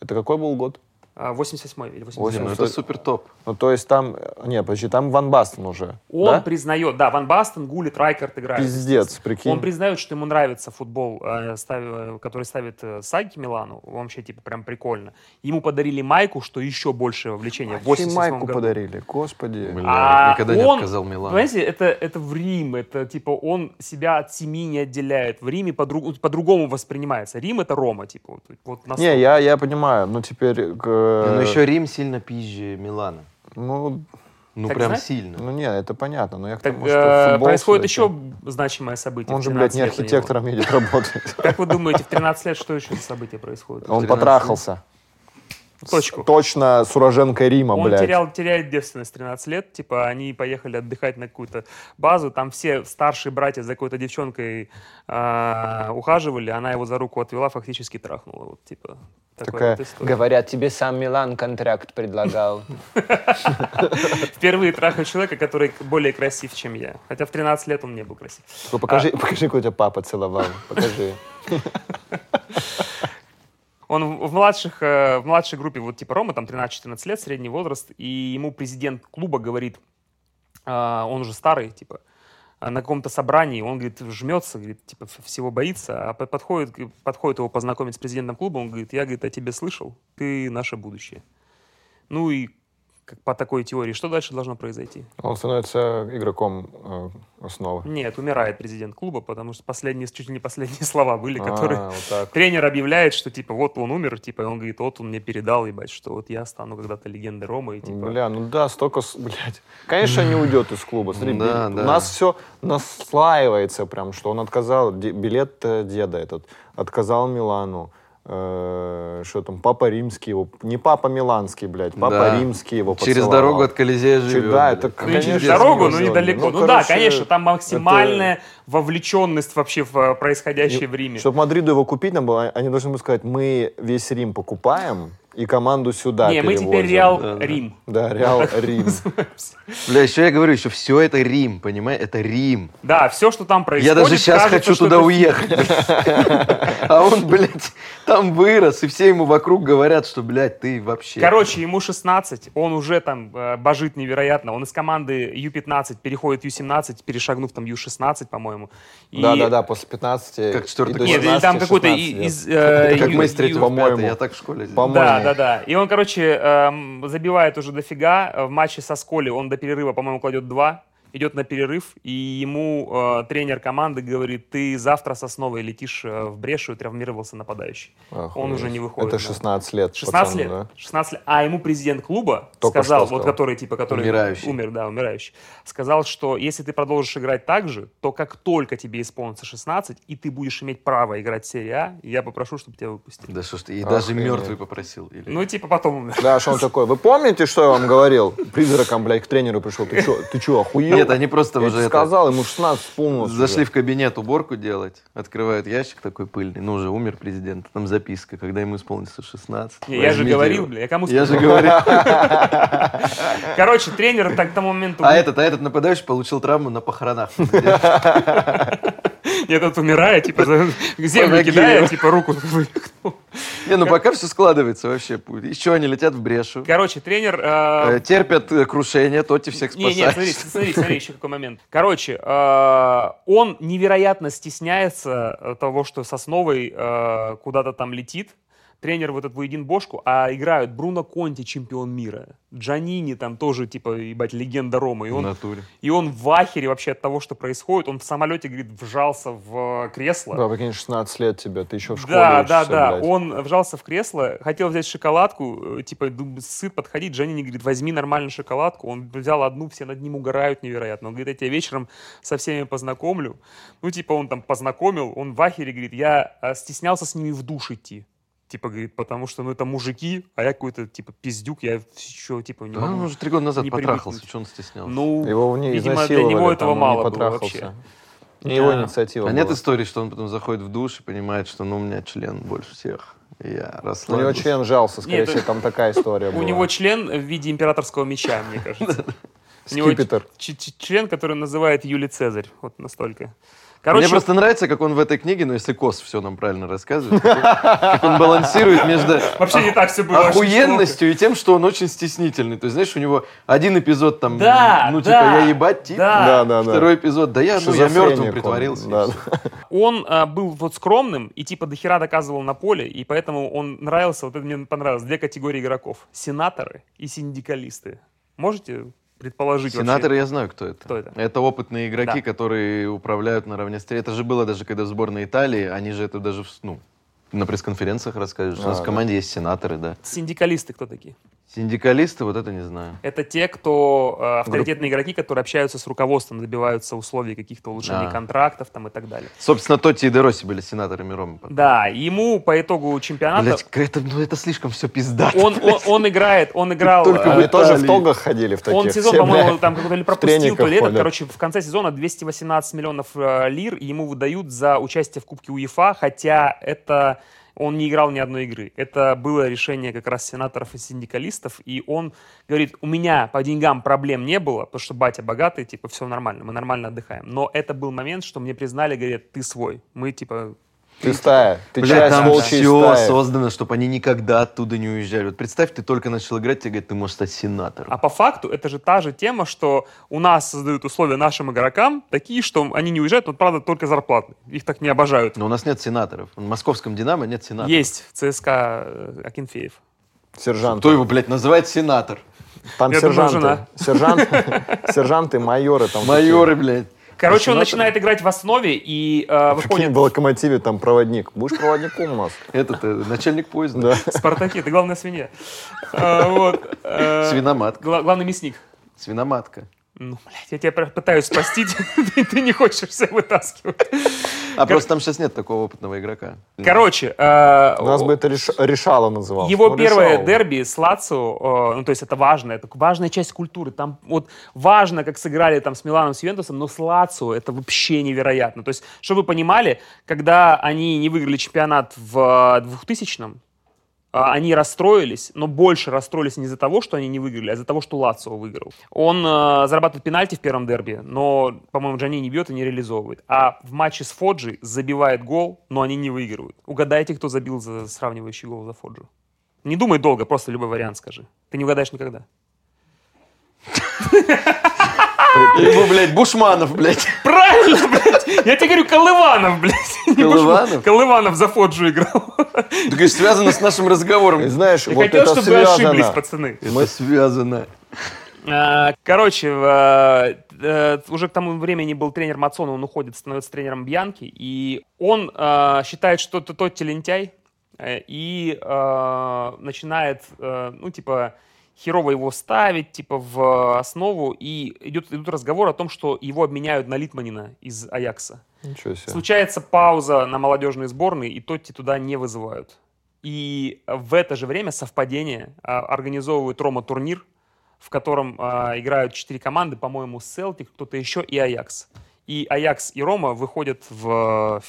Это какой был год? А, 88 или 89 Ну, 80. это супер топ. Ну, то есть там... Не, подожди, там Ван Бастен уже. Он да? признает, да, Ван Бастен, Гулит, Райкард играют. Пиздец, прикинь. Он признает, что ему нравится футбол, э, э, который ставит э, Саки Милану. Вообще, типа, прям прикольно. Ему подарили майку, что еще больше влечения. В Вообще 87 майку году. подарили, господи. Бля, А никогда не он- отказал Милан. Понимаете, это, это в Рим, это типа он себя от семьи не отделяет. В Риме по-друг- по-другому воспринимается. Рим это Рома, типа. Вот, вот. Не, я, я понимаю, но теперь... к- Не, Ну, еще Рим сильно пизже Милана. Ну, Ну, Так прям знаешь? сильно. ну, не, это понятно, но я к Так, тому, что э, футбол происходит еще значимое событие. Он же, блядь, 13 не архитектором едет работать. Как вы думаете, в 13 лет что еще за событие происходит? Он 13 потрахался. Точку. С- Точно с уроженкой Рима, Он блядь. терял, теряет девственность в 13 лет. Типа, они поехали отдыхать на какую-то базу. Там все старшие братья за какой-то девчонкой а, ухаживали. Она его за руку отвела, фактически трахнула. Вот, типа, такая вот. Говорят, тебе сам Милан контракт предлагал. Впервые трахаю человека, который более красив, чем я. Хотя в 13 лет он не был красив. Ну, Покажи, покажи, какой тебя папа целовал. Покажи. Он в младших, э, в младшей группе, вот типа Рома, там 13-14 лет, средний возраст, и ему президент клуба говорит, а, он уже старый, типа, на каком-то собрании, он, говорит, жмется, говорит, типа, всего боится, а по- подходит, подходит его познакомить с президентом клуба, он говорит, я, говорит, о тебе слышал, ты наше будущее. Ну и как по такой теории, что дальше должно произойти? Он становится игроком э, основы. Нет, умирает президент клуба, потому что последние, чуть ли не последние слова были, которые... А, вот так. Тренер объявляет, что типа вот он умер, типа и он говорит, вот он мне передал, ебать, что вот я стану когда-то легендой Ромы, и типа. Бля, ну да, столько, блядь. Конечно, не уйдет из клуба. Смотри, Да, би- да. у нас все наслаивается прям, что он отказал, билет э, деда этот, отказал Милану. Э, Что там, папа римский его, не папа миланский, блядь, папа Да. римский его Через поцеловал. дорогу от Колизея живет. да, блядь. это, Ну, конечно, через дорогу, но сделали. недалеко. Ну, да, короче, конечно, там максимальная вовлеченность вообще в э, происходящее в Риме. Чтобы Мадриду его купить, нам было, они должны были сказать, мы весь Рим покупаем, и команду сюда Не, мы теперь Реал да. Рим. Да, Реал Рим. Бля, еще я говорю, еще все это Рим, понимаешь? Это Рим. Да, все, что там происходит. Я даже сейчас кажется, хочу туда уехать. А он, блядь, там вырос, и все ему вокруг говорят, что, блядь, ты вообще... Короче, ему 16, он уже там э, божит невероятно. Он из команды Ю-15 переходит в Ю-17, перешагнув там Ю-16, по-моему. Да-да-да, после 15 Как четвертый. Нет, 17, там какой-то 16 и- лет. из... э, как Ю- мы с третьего по-моему. я так в школе. По-моему. Да, да, да. И он, короче, эм, забивает уже дофига. В матче со Сколи он до перерыва, по-моему, кладет два. Идет на перерыв, и ему э, тренер команды говорит, ты завтра с основой летишь э, в брешу, и травмировался нападающий. Он Охуеть. уже не выходит. Это да. 16 лет 16 пацану, лет? да? 16 лет. А ему президент клуба Только сказал, что вот который, типа, который Умирающий. умер, да, умирающий, сказал, что если ты продолжишь играть так же, то как только тебе исполнится 16, и ты будешь иметь право играть в серии А, я попрошу, чтобы тебя выпустили. Да что ж ты, и даже Охренеть. мертвый попросил. или- Ну, типа, потом умер. Да, что он такой, вы помните, что я вам говорил? Призраком, блядь, к тренеру пришел. Ты что, ты чё, охуел? Нет, они просто уже сказал, ему 16 вспомнилось Зашли в кабинет уборку делать, открывают ящик такой пыльный, ну уже умер президент, там записка, когда ему исполнится 16. Не, я же говорил, бля, я кому Я же говорил. Короче, тренер так к тому моменту... А этот, а этот нападающий получил травму на похоронах. Этот умирает, типа, землю кидает, типа, руку вывихнул. Не, ну пока все складывается вообще. Еще они летят в брешу. Короче, тренер... э, Э, Терпят э, крушение, Тоти всех Не, спасает. не, смотри, смотри, смотри, еще какой момент. Короче, э, он невероятно стесняется э, того, что Сосновой э, куда-то там летит. Тренер вот этот Вуедин Бошку, а играют Бруно Конти, чемпион мира. Джанини там тоже, типа, ебать, легенда Ромы. И он, натуре. и он в ахере вообще от того, что происходит. Он в самолете, говорит, вжался в э, кресло. Да, прикинь, 16 лет тебе, ты еще в школе Да, да, учишься, да. блядь. Он вжался в кресло, хотел взять шоколадку, э, типа, сыт подходить. Джанини говорит, возьми нормальную шоколадку. Он взял одну, все над ним угорают невероятно. Он говорит, я тебя вечером со всеми познакомлю. Ну, типа, он там познакомил, он в ахере, говорит, я э, стеснялся с ними в душ идти. Типа, говорит, потому что, ну, это мужики, а я какой-то, типа, пиздюк, я еще, типа, не Да, он могу. уже три года назад не потрахался, что он стеснялся. Ну, Его в ней видимо, для него этого там, он не мало было потрахался. вообще. Не его инициатива А нет была. истории, что он потом заходит в душ и понимает, что ну у меня член больше всех. Я У него расслабился. член жался, скорее Нет, всего, там такая история У была. него член в виде императорского меча, мне кажется. У Скипетр. член, который называет Юлий Цезарь. Вот настолько. Мне Короче, просто нравится, как он в этой книге, ну если Кос все нам правильно рассказывает, как он, балансирует между вообще не так все было. охуенностью и тем, что он очень стеснительный. То есть, знаешь, у него один эпизод там, Да, ну да, типа я ебать тип, да. Да, да, да. второй эпизод, да я, ну я мертвым он, притворился. Он а, был вот скромным и типа дохера доказывал на поле, и поэтому он нравился, вот это мне понравилось, две категории игроков. Сенаторы и синдикалисты. Можете предположить вообще? Сенаторы, я знаю, кто это. Кто это? опытные игроки, Да. которые управляют наравне с Это же было даже, когда в сборной Италии, они же это даже, в- ну, на пресс-конференциях расскажут. что у нас А, в да. команде есть сенаторы, да. Синдикалисты кто такие? Синдикалисты, вот это не знаю. Это те, кто э, авторитетные игроки, которые общаются с руководством, добиваются условий каких-то улучшений А. контрактов там и так далее. Собственно, Тотти и Дероси были сенаторами Ромы. потом. Да, ему по итогу чемпионата Блять, это, ну, это слишком все пиздато. он, он, он играет, он играл... Только э, Они тоже в тогах ходили в таких. Он сезон, по-моему, блядь. там какой-то ли пропустил, то ли этот, короче, в конце сезона 218 миллионов э, лир ему выдают за участие в Кубке УЕФА, хотя это он не играл ни одной игры. Это было решение как раз сенаторов и синдикалистов, и он говорит, у меня по деньгам проблем не было, потому что батя богатый, типа, все нормально, мы нормально отдыхаем. Но это был момент, что мне признали, говорят, ты свой. Мы, типа, Ты стая. Ты Бля, часть там все стаи. создано, чтобы они никогда оттуда не уезжали. Вот представь, ты только начал играть, тебе говорят, ты можешь стать сенатором. А по факту это же та же тема, что у нас создают условия нашим игрокам такие, что они не уезжают, но, правда, только зарплатные. Их так не обожают. Но у нас нет сенаторов. В московском «Динамо» нет сенаторов. Есть в ЦСКА э, Акинфеев. Сержант. Кто его, блядь, называет сенатор? Там Я думаю, сержанты. Сержант, сержанты, майоры там. Майоры, блядь. Короче, он начинает играть в основе и э. Прикинь, выходит в локомотиве там проводник. Будешь проводником у нас? Этот э, начальник поезда. Да. в Спартаке. Это главная свинья. Э, э, Свиноматка. гла- Главный мясник. Свиноматка. Ну, блядь, я тебя пытаюсь спасти, ты- ты не хочешь все вытаскивать. А просто там сейчас нет такого опытного игрока. Короче, э, У нас бы это реш- решало называлось. Его Ну, первое решало. дерби с Лацио, э, ну, то есть это важно, это важная часть культуры. Там вот важно, как сыграли там с Миланом, с Ювентусом, но с Лацио это вообще невероятно. То есть, чтобы вы понимали, когда они не выиграли чемпионат в 2000-м, а, они расстроились, но больше расстроились не из-за того, что они не выиграли, а из-за того, что Лацио выиграл. Он э, зарабатывает пенальти в первом дерби, но, по-моему, Джани не бьет и не реализовывает. А в матче с Фоджи забивает гол, но они не выигрывают. Угадайте, кто забил за сравнивающий гол за Фоджу. Не думай долго, просто любой вариант скажи. Ты не угадаешь никогда. Ему, блядь, Бушманов, блядь. Правильно, блядь! Я тебе говорю, Колыванов, блядь. Колыванов? Колыванов за Фоджу играл. Так и связано с нашим разговором. И знаешь, Я вот хотел, это чтобы вы ошиблись, связано. пацаны. Это связано. А, Короче, э, э, уже к тому времени был тренер Мацона, он уходит, становится тренером Бьянки, и он э, считает, что ты тот лентяй, э, и начинает, ну, типа, херово его ставить, типа, в основу, и идет, идут разговоры о том, что его обменяют на Литманина из Аякса. Ничего себе. Случается пауза на молодежные сборные, и Тотти туда не вызывают. И в это же время совпадение а, организовывает Рома турнир, в котором а, играют четыре команды, по-моему, Селтик, кто-то еще и Аякс. И Аякс и Рома выходят в э,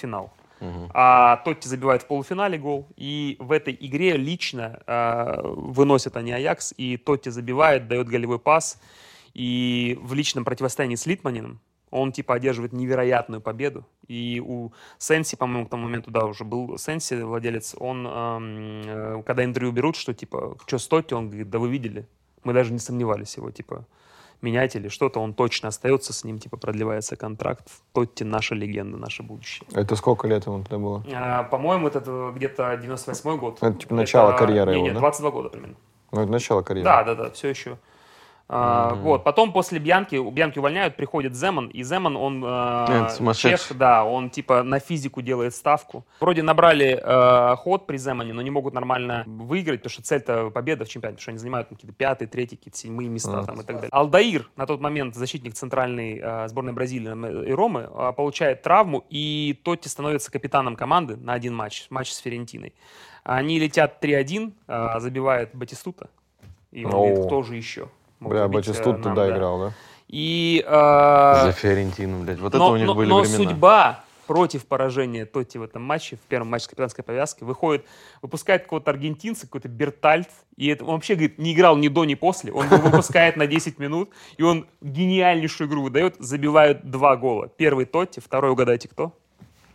А Тотти забивает в полуфинале гол. И в этой игре лично а, выносят они Аякс. И Тотти забивает, дает голевой пас. И в личном противостоянии с Литманином он типа одерживает невероятную победу. И у Сенси, по-моему, к тому моменту, да, уже был Сенси, владелец, он, эм, э, когда интервью берут, что типа, что с Тотти, он говорит, да вы видели, мы даже не сомневались его, типа, менять или что-то, он точно остается с ним, типа, продлевается контракт. Тотти наша легенда, наше будущее. Это сколько лет ему тогда было? А, по-моему, это э, где-то 98 год. Это, типа, начало карьеры не, его, не, да? 22 года примерно. Ну, это начало карьеры. Да, да, да, все еще. А, Вот, потом после Бьянки, у Бьянки увольняют, приходит Земан, и Земан, он э, сумасшедший. чех, да, он типа на физику делает ставку. Вроде набрали э, ход при Земане, но не могут нормально выиграть, потому что цель-то победа в чемпионате, потому что они занимают там, какие-то пятые, третьи, какие-то седьмые места А. там и так далее. Алдаир, на тот момент защитник центральной э, сборной Бразилии и Ромы, э, получает травму, и Тотти становится капитаном команды на один матч, матч с Ферентиной. Они летят 3-1, э, забивает Батистута, и он говорит, кто же еще? Бля, э, Батистут нам, туда да. играл, да? И, э, За Фиорентину, блядь. Вот это но, у них но- были но времена. судьба против поражения Тотти в этом матче, в первом матче с капитанской повязкой, выходит, выпускает какого-то аргентинца, какой-то Бертальт, и это, он вообще, говорит, не играл ни до, ни после, он его выпускает на 10 минут, и он гениальнейшую игру выдает, забивают два гола. Первый Тотти, второй, угадайте, кто?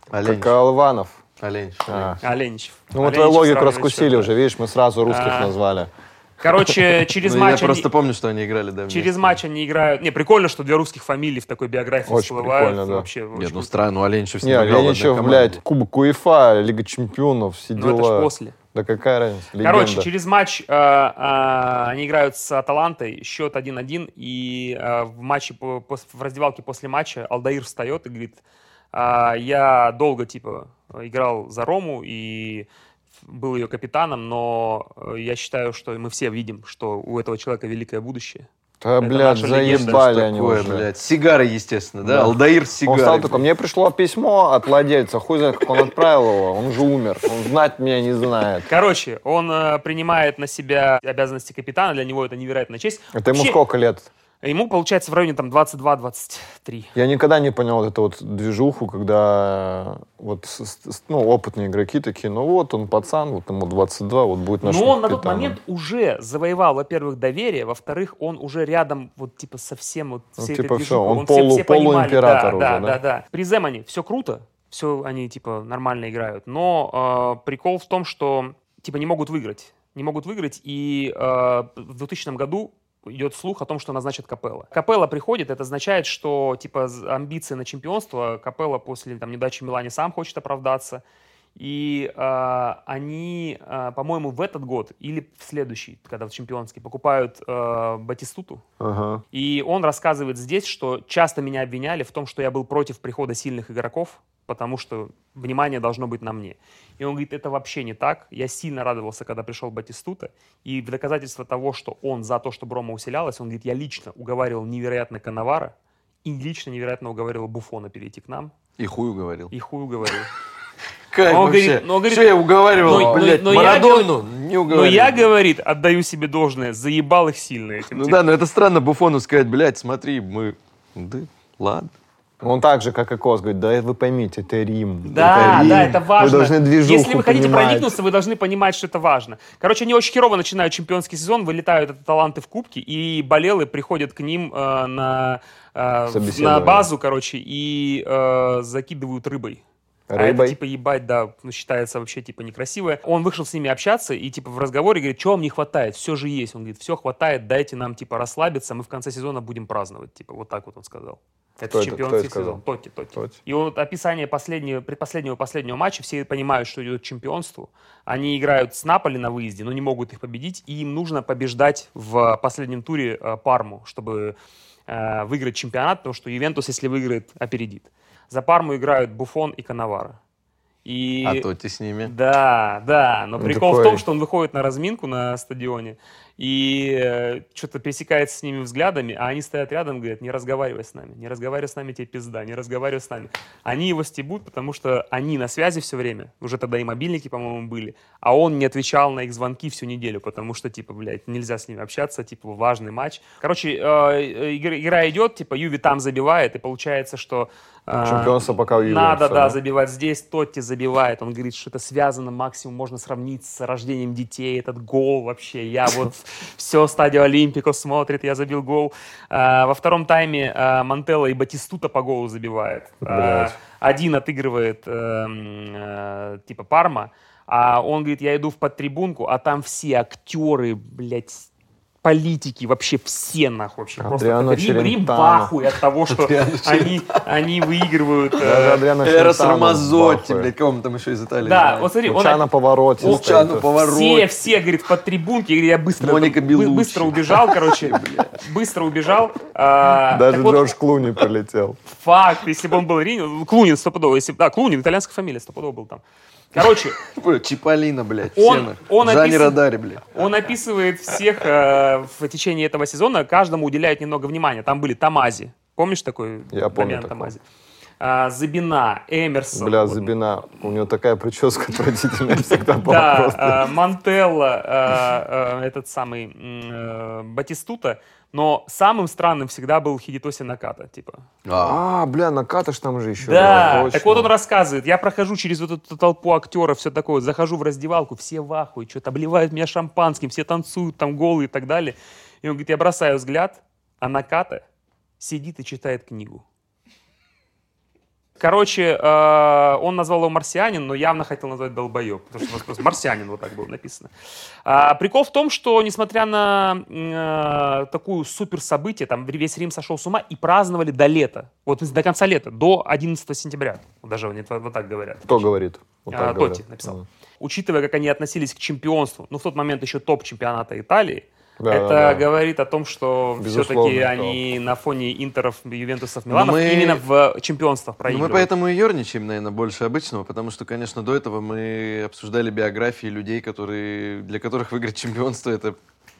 Оленич. Как Алванов. Оленич. А. Оленичев. Ну, мы твою логику раскусили счет, уже, видишь, мы сразу русских А. назвали. Короче, через Ну, матч я они- просто помню, что они играли, да. Через матч они играют. Не, прикольно, что для русских фамилий в такой биографии Очень всплывают. прикольно, да. Вообще, очень Нет, ну круто. странно, ну Оленичев с Не, ним играл в одной Леничев, команде. блядь, Кубок УЕФА, Лига Чемпионов, все Ну, это ж дела. после. Да какая разница, Короче, легенда. через матч э, э, они играют с Аталантой, счет 1-1, и э, в матче, по- пос- в раздевалке после матча Алдаир встает и говорит, «А, я долго, типа, играл за Рому и был ее капитаном, но э, я считаю, что мы все видим, что у этого человека великое будущее. Да, это блядь, заебали они такое, уже. блядь? Сигары, естественно, да? Да. Алдаир с Он стал такой, мне пришло письмо от владельца, хуй знает, как он отправил его, он же умер, он знать меня не знает. Короче, он э, принимает на себя обязанности капитана, для него это невероятная честь. Это ему Вообще, сколько лет? Ему, получается, в районе там 22-23. Я никогда не понял вот эту вот движуху, когда вот с- с- ну, опытные игроки такие, ну вот он пацан, вот ему 22, вот будет нашим Но он на тот капитаном». момент уже завоевал, во-первых, доверие, во-вторых, он уже рядом, вот типа совсем вот Ну, всей типа этой движухой. он все- полу- все понимали, полуимператор да, уже, да, да? да, да. При Земане все круто, все они типа нормально играют, но э, прикол в том, что типа не могут выиграть, не могут выиграть, и э, в 2000 году идет слух о том, что назначат Капелла. Капелла приходит, это означает, что типа амбиции на чемпионство, Капелла после там, неудачи в Милане сам хочет оправдаться, и э, они, э, по-моему, в этот год или в следующий, когда в чемпионский, покупают э, Батистуту. Ага. И он рассказывает здесь, что часто меня обвиняли в том, что я был против прихода сильных игроков, потому что внимание должно быть на мне. И он говорит, это вообще не так. Я сильно радовался, когда пришел Батистута. И в доказательство того, что он за то, чтобы Рома усилялась, он говорит, я лично уговаривал невероятно Коновара и лично невероятно уговаривал Буфона перейти к нам. И хую говорил. И хуй уговорил. Кайф Он вообще. говорит- но он говорит- Всё, я уговаривал, но- блядь, но я Марадону не Но я, говорит, отдаю себе должное, заебал их сильно этим. Ну да, но это странно Буфону сказать, блядь, смотри, мы... Да, ладно. Он так же, как и Кос, говорит, да вы поймите, это Рим. Да, Рим. да, это важно. Вы должны движуху Если вы хотите понимать. проникнуться, вы должны понимать, что это важно. Короче, они очень херово начинают чемпионский сезон, вылетают это таланты в кубке, и болелы приходят к ним э, на, э, на базу, короче, и э, закидывают рыбой. А это, Рыбой? типа, ебать, да, ну, считается вообще, типа, некрасивое. Он вышел с ними общаться и, типа, в разговоре говорит, что вам не хватает? Все же есть. Он говорит, все хватает, дайте нам, типа, расслабиться, мы в конце сезона будем праздновать. Типа, вот так вот он сказал. Это Кто кто чемпионский это сказал? сезон. Тоти, Тоти. Тоти. И вот описание последнего, предпоследнего последнего матча, все понимают, что идет к чемпионству. Они играют с Наполи на выезде, но не могут их победить, и им нужно побеждать в последнем туре э, Парму, чтобы э, выиграть чемпионат, потому что Ювентус, если выиграет, опередит. За Парму играют Буфон и Канавара. И... А Тоти с ними. Да, да, но Он прикол в такой- том, что он выходит на разминку на стадионе и что-то пересекается с ними взглядами, а они стоят рядом и говорят, не разговаривай с нами, не разговаривай с нами, тебе пизда, не разговаривай с нами. Они его стебут, потому что они на связи все время, уже тогда и мобильники, по-моему, были, а он не отвечал на их звонки всю неделю, потому что, типа, блядь, нельзя с ними общаться, типа, важный матч. Короче, э, э, игра идет, типа, Юви там забивает, и получается, что... э, Чемпионство пока у Ювентуса, Надо, да, да? забивать здесь, Тотти забивает. Он говорит, что это связано максимум, можно сравнить с рождением детей. Этот гол вообще. Я вот все стадию Олимпико смотрит, я забил гол. А, Во втором тайме а, Мантелло и Батистута по голу забивает. А, Блядь. Один отыгрывает эм, э, типа Парма, а он говорит, я иду в подтрибунку, а там все актеры, блядь, политики, вообще все нахуй вообще. Просто Адриано это Рим, Рим ахуе от того, что они, они выигрывают. э, Эрос Челентано Рамазотти, блядь, кого там еще из Италии Да, вот смотри, он, Лучано Повороте. Лучано стоит. Повороте. все, все, говорит, под трибунки, я быстро, быстро убежал, короче, быстро убежал. А, Даже Джордж Клуни пролетел. Факт, если бы он был Рин, Клунин стопудово, да, Клунин, итальянская фамилия, стопудово был там. Короче, Бля, Чиполлино, блядь, Он- он описан- Радари, блядь. он описывает всех э, в течение этого сезона, каждому уделяет немного внимания. Там были Тамази, помнишь такой? Я помню. Тамази. А, Забина, Эмерсон. Бля. Забина, у него такая прическа отвратительная всегда была Да, э, Мантелло, э, этот самый Батистута, но самым странным всегда был Хидитоси Наката, типа. А, А, бля, Наката ж там же еще. Да, был, так вот он рассказывает, я прохожу через вот эту толпу актеров, все такое, захожу в раздевалку, все в ахуе, что-то обливают меня шампанским, все танцуют там голые и так далее. И он говорит, я бросаю взгляд, а Наката сидит и читает книгу. Короче, э, он назвал его марсианин, но явно хотел назвать долбоеб, потому что у нас просто марсианин вот так было написано. А, прикол в том, что несмотря на э, такую супер событие, там весь Рим сошел с ума и праздновали до лета, вот до конца лета, до 11 сентября, даже они вот, так говорят. Кто говорит? Вот А, так говорят. Тоти написал. Мгм. Учитывая, как они относились к чемпионству, ну в тот момент еще топ чемпионата Италии, Да, это да, да. говорит о том, что все-таки они на фоне Интеров, Ювентусов, Миланов мы- именно в чемпионствах Ну, мы проигрывают. поэтому и ерничаем, наверное, больше обычного, потому что, конечно, до этого мы обсуждали биографии людей, которые, для которых выиграть чемпионство это...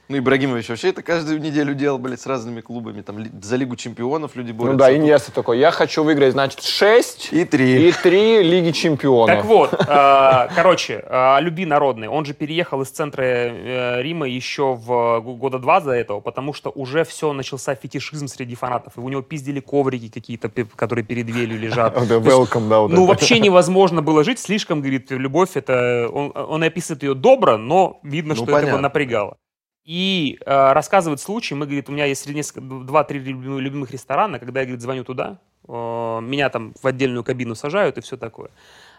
Ну, Ибрагимович вообще это каждую неделю делал, блядь, с разными клубами. Там за Лигу чемпионов люди борются. Ну да, Иньеста такой, я хочу выиграть, значит, 6 И три. и 3 Лиги Чемпионов. Так вот, э, короче, э, о любви народной. Он же переехал из центра э, Рима еще в года два до этого, потому что уже все начался фетишизм среди фанатов. И у него пиздили коврики какие-то, которые перед дверью лежат. Welcome, да, Ну, вообще невозможно было жить. Слишком, говорит, любовь это... Он, описывает ее добро, но видно, Ну, что это его напрягало. И э, рассказывает случай, мы, говорит, у меня есть несколько, два-три любимых, любимых ресторана, когда я, говорит, звоню туда, э, меня там в отдельную кабину сажают и все такое.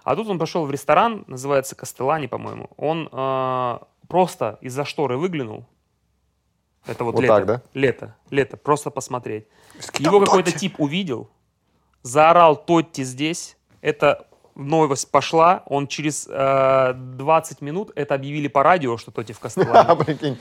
А тут он пошел в ресторан, называется Кастелани, по-моему. Он э, просто из-за шторы выглянул. Это вот, Вот лето. так, да? Лето, лето, просто посмотреть. Его какой-то тип увидел, заорал Тотти здесь. Это новость пошла. Он через э, 20 минут это объявили по радио, что Тотти в А, Кастелане. прикинь.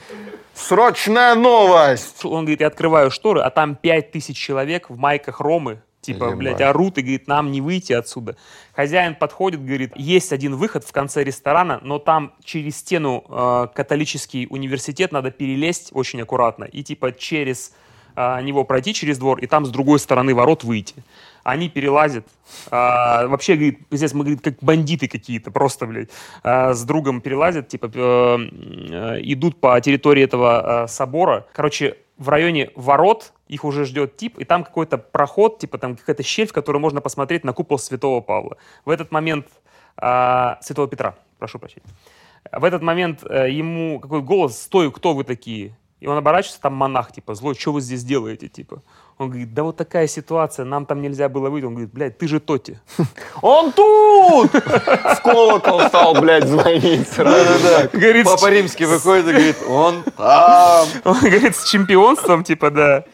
Срочная новость! Он говорит, я открываю шторы, а там 5000 человек в майках Ромы. Типа, Ебать. блядь, орут и говорит, нам не выйти отсюда. Хозяин подходит, говорит, есть один выход в конце ресторана, но там через стену э, католический университет надо перелезть очень аккуратно и типа через э, него пройти через двор и там с другой стороны ворот выйти. Они перелазят. А, вообще, говорит, пиздец, мы, говорит, как бандиты какие-то, просто, блядь, а, с другом перелазят, типа, э, э, идут по территории этого э, собора. Короче, в районе ворот их уже ждет тип, и там какой-то проход, типа там какая-то щель, в которую можно посмотреть на купол Святого Павла. В этот момент... а, Святого Петра, прошу прощения. В этот момент э, ему какой голос, стой, кто вы такие? И он оборачивается, там монах, типа, злой, что вы здесь делаете, типа? Он говорит, да вот такая ситуация, нам там нельзя было выйти. Он говорит, блядь, ты же Тоти. Он тут! В колокол стал, блядь, звонить с Папа Римский выходит и говорит, он там. Он говорит, с чемпионством, типа, да.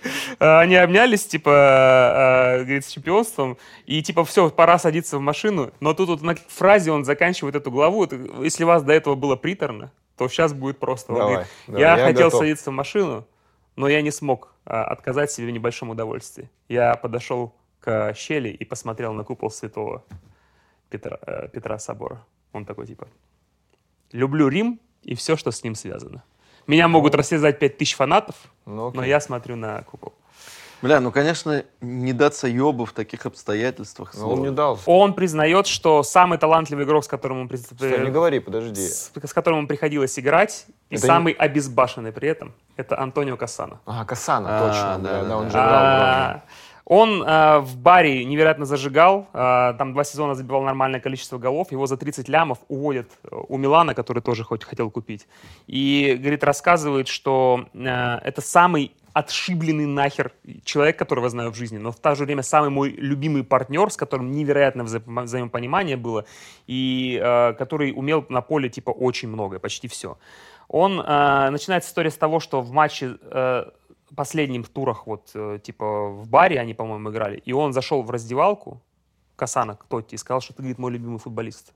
А, Они обнялись, типа, а, говорит, с чемпионством. И, типа, все, пора садиться в машину. Но тут вот на фразе он заканчивает эту главу. Если вас до этого было приторно, то сейчас будет просто. Он Давай, говорит, давай, я, я хотел готов. садиться в машину, но я не смог а, отказать себе в небольшом удовольствии. Я подошел к щели и посмотрел на купол святого Петра, э, Петра Собора. Он такой, типа, люблю Рим и все, что с ним связано. Меня могут растерзать 5000 фанатов, Ну, но я смотрю на купол. Бля, ну, конечно, не даться ёбу в таких обстоятельствах. Ну, он не сложно. дал. Он признает, что самый талантливый игрок, с которым он, Стой, не говори, подожди. с, с которым ему приходилось играть, и Это не- самый обезбашенный при этом, это Антонио Кассано. А, Касана, А, точно. да, да, Да, он же играл. А, Он а, в баре невероятно зажигал, а, там два сезона забивал нормальное количество голов, его за 30 лямов уводят э, у Милана, который тоже хоть хотел купить. И, говорит, рассказывает, что а, это самый отшибленный нахер человек, которого знаю в жизни, но в то же время самый мой любимый партнер, с которым невероятное вза- взаимопонимание было, и э, который умел на поле типа очень много, почти все. Он э, начинается история с того, что в матче э, последним турах вот э, типа в баре они, по-моему, играли, и он зашел в раздевалку Касана к Тотти и сказал, что ты, говорит, мой любимый футболист.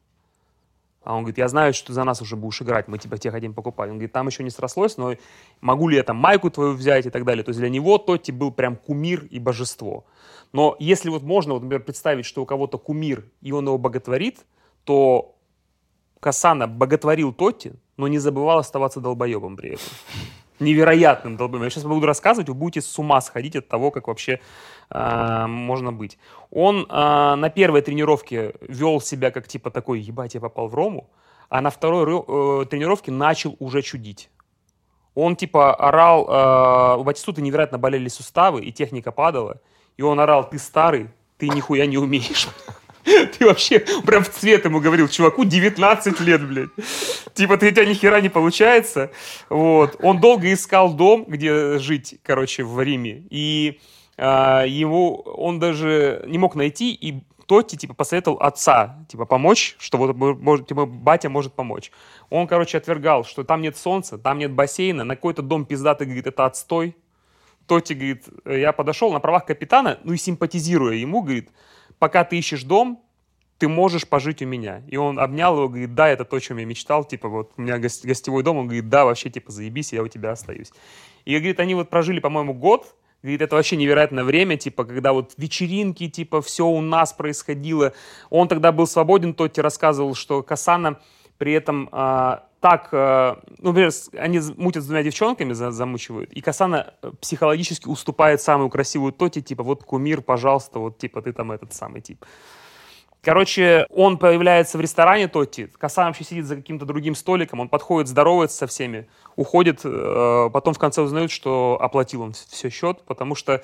А он говорит, я знаю, что ты за нас уже будешь играть, мы типа тебя хотим покупать. Он говорит, там еще не срослось, но могу ли я там майку твою взять и так далее. То есть для него Тотти был прям кумир и божество. Но если вот можно, вот, например, представить, что у кого-то кумир, и он его боготворит, то Касана боготворил Тотти, но не забывал оставаться долбоебом при этом. Невероятным долбоебом. Я сейчас буду рассказывать, вы будете с ума сходить от того, как вообще а, можно быть. Он а, на первой тренировке вел себя как типа такой, ебать, я попал в Рому, а на второй э, тренировке начал уже чудить. Он типа орал, э, у Батистута невероятно болели суставы, и техника падала, и он орал, ты старый, ты нихуя не умеешь. Ты вообще прям в цвет ему говорил, чуваку 19 лет, блядь. Типа, ты у тебя ни не получается. Вот. Он долго искал дом, где жить, короче, в Риме. И а, его он даже не мог найти, и Тотти, типа, посоветовал отца, типа, помочь, что вот, может, типа, батя может помочь. Он, короче, отвергал, что там нет солнца, там нет бассейна, на какой-то дом пиздатый, говорит, это отстой. Тотти, говорит, я подошел на правах капитана, ну и симпатизируя ему, говорит, пока ты ищешь дом, ты можешь пожить у меня. И он обнял его, говорит, да, это то, о чем я мечтал, типа, вот у меня гос- гостевой дом, он говорит, да, вообще, типа, заебись, я у тебя остаюсь. И, говорит, они вот прожили, по-моему, год, говорит, это вообще невероятное время, типа, когда вот вечеринки, типа, все у нас происходило. Он тогда был свободен, Тотти рассказывал, что Касана при этом а, так, а, ну, например, они мутят с двумя девчонками, за- замучивают, и Касана э, психологически уступает самую красивую Тоти, типа, вот кумир, пожалуйста, вот, типа, ты там этот самый тип. Короче, он появляется в ресторане Тотти, Касан вообще сидит за каким-то другим столиком, он подходит, здоровается со всеми, уходит, э, потом в конце узнают, что оплатил он все счет, потому что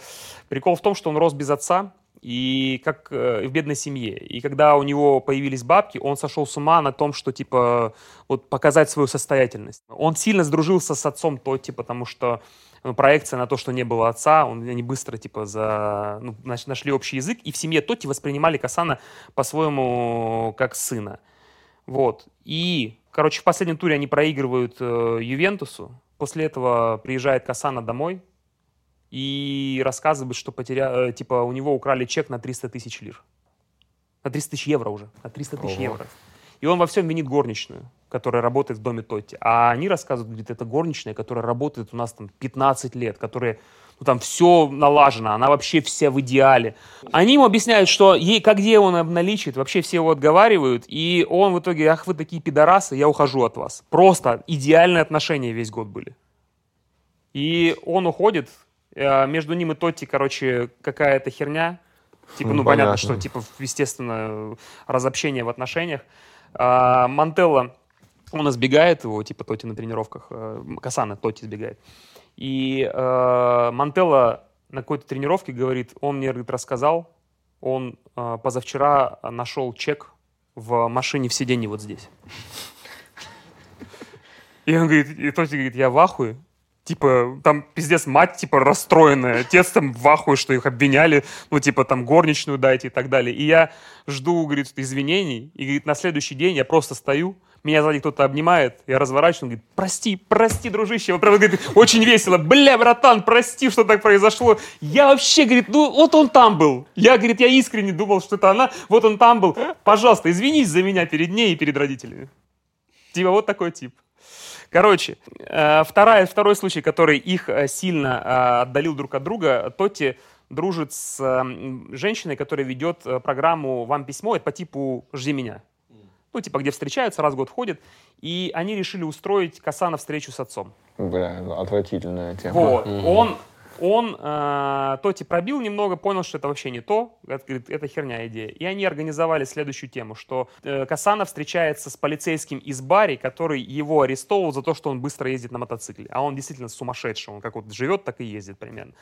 прикол в том, что он рос без отца, и как э, в бедной семье. И когда у него появились бабки, он сошел с ума на том, что, типа, вот показать свою состоятельность. Он сильно сдружился с отцом Тотти, потому что ну, проекция на то, что не было отца, он, они быстро, типа, за, ну, наш- нашли общий язык, и в семье Тотти воспринимали Касана по-своему как сына. Вот. И, короче, в последнем туре они проигрывают э, Ювентусу. После этого приезжает Касана домой и рассказывает, что потеря... э, типа, у него украли чек на 300 тысяч лир. На 300 тысяч евро уже. На 300 тысяч евро. И он во всем винит горничную, которая работает в доме Тотти. А они рассказывают, говорит, это горничная, которая работает у нас там 15 лет, которая ну, там все налажено, она вообще вся в идеале. Они ему объясняют, что ей, как где он обналичит, вообще все его отговаривают, и он в итоге, ах, вы такие пидорасы, я ухожу от вас. Просто идеальные отношения весь год были. И он уходит, между ним и Тотти, короче, какая-то херня. Типа, ну, Ну, понятно, понятно. что, типа, естественно, разобщение в отношениях. А, Мантелло, он избегает его, типа, Тотти на тренировках. э, Касана Тотти избегает. И э, Мантелло на какой-то тренировке говорит, он мне говорит, рассказал, он э, позавчера нашел чек в машине в сиденье вот здесь. И он говорит, и Тоти говорит, я в ахуе. Типа, там пиздец мать, типа, расстроенная. Отец там в ахуе, что их обвиняли. Ну, типа, там горничную дайте и так далее. И я жду, говорит, извинений. И, говорит, на следующий день я просто стою, меня сзади кто-то обнимает, я разворачиваюсь, он говорит, прости, прости, дружище. Он прям говорит, очень весело, бля, братан, прости, что так произошло. Я вообще, говорит, ну вот он там был. Я, говорит, я искренне думал, что это она, вот он там был. Пожалуйста, извинись за меня перед ней и перед родителями. Типа вот такой тип. Короче, э, вторая, второй случай, который их э, сильно э, отдалил друг от друга, Тоти дружит с женщиной, которая ведет программу «Вам письмо», это по типу «Жди меня» ну, типа, где встречаются, раз в год ходят, и они решили устроить Касана встречу с отцом. Бля, отвратительная тема. Вот, угу. он, он э, Тоти пробил немного, понял, что это вообще не то, говорит, это херня идея. И они организовали следующую тему, что э, Касана встречается с полицейским из Бари, который его арестовал за то, что он быстро ездит на мотоцикле. А он действительно сумасшедший, он как вот живет, так и ездит примерно.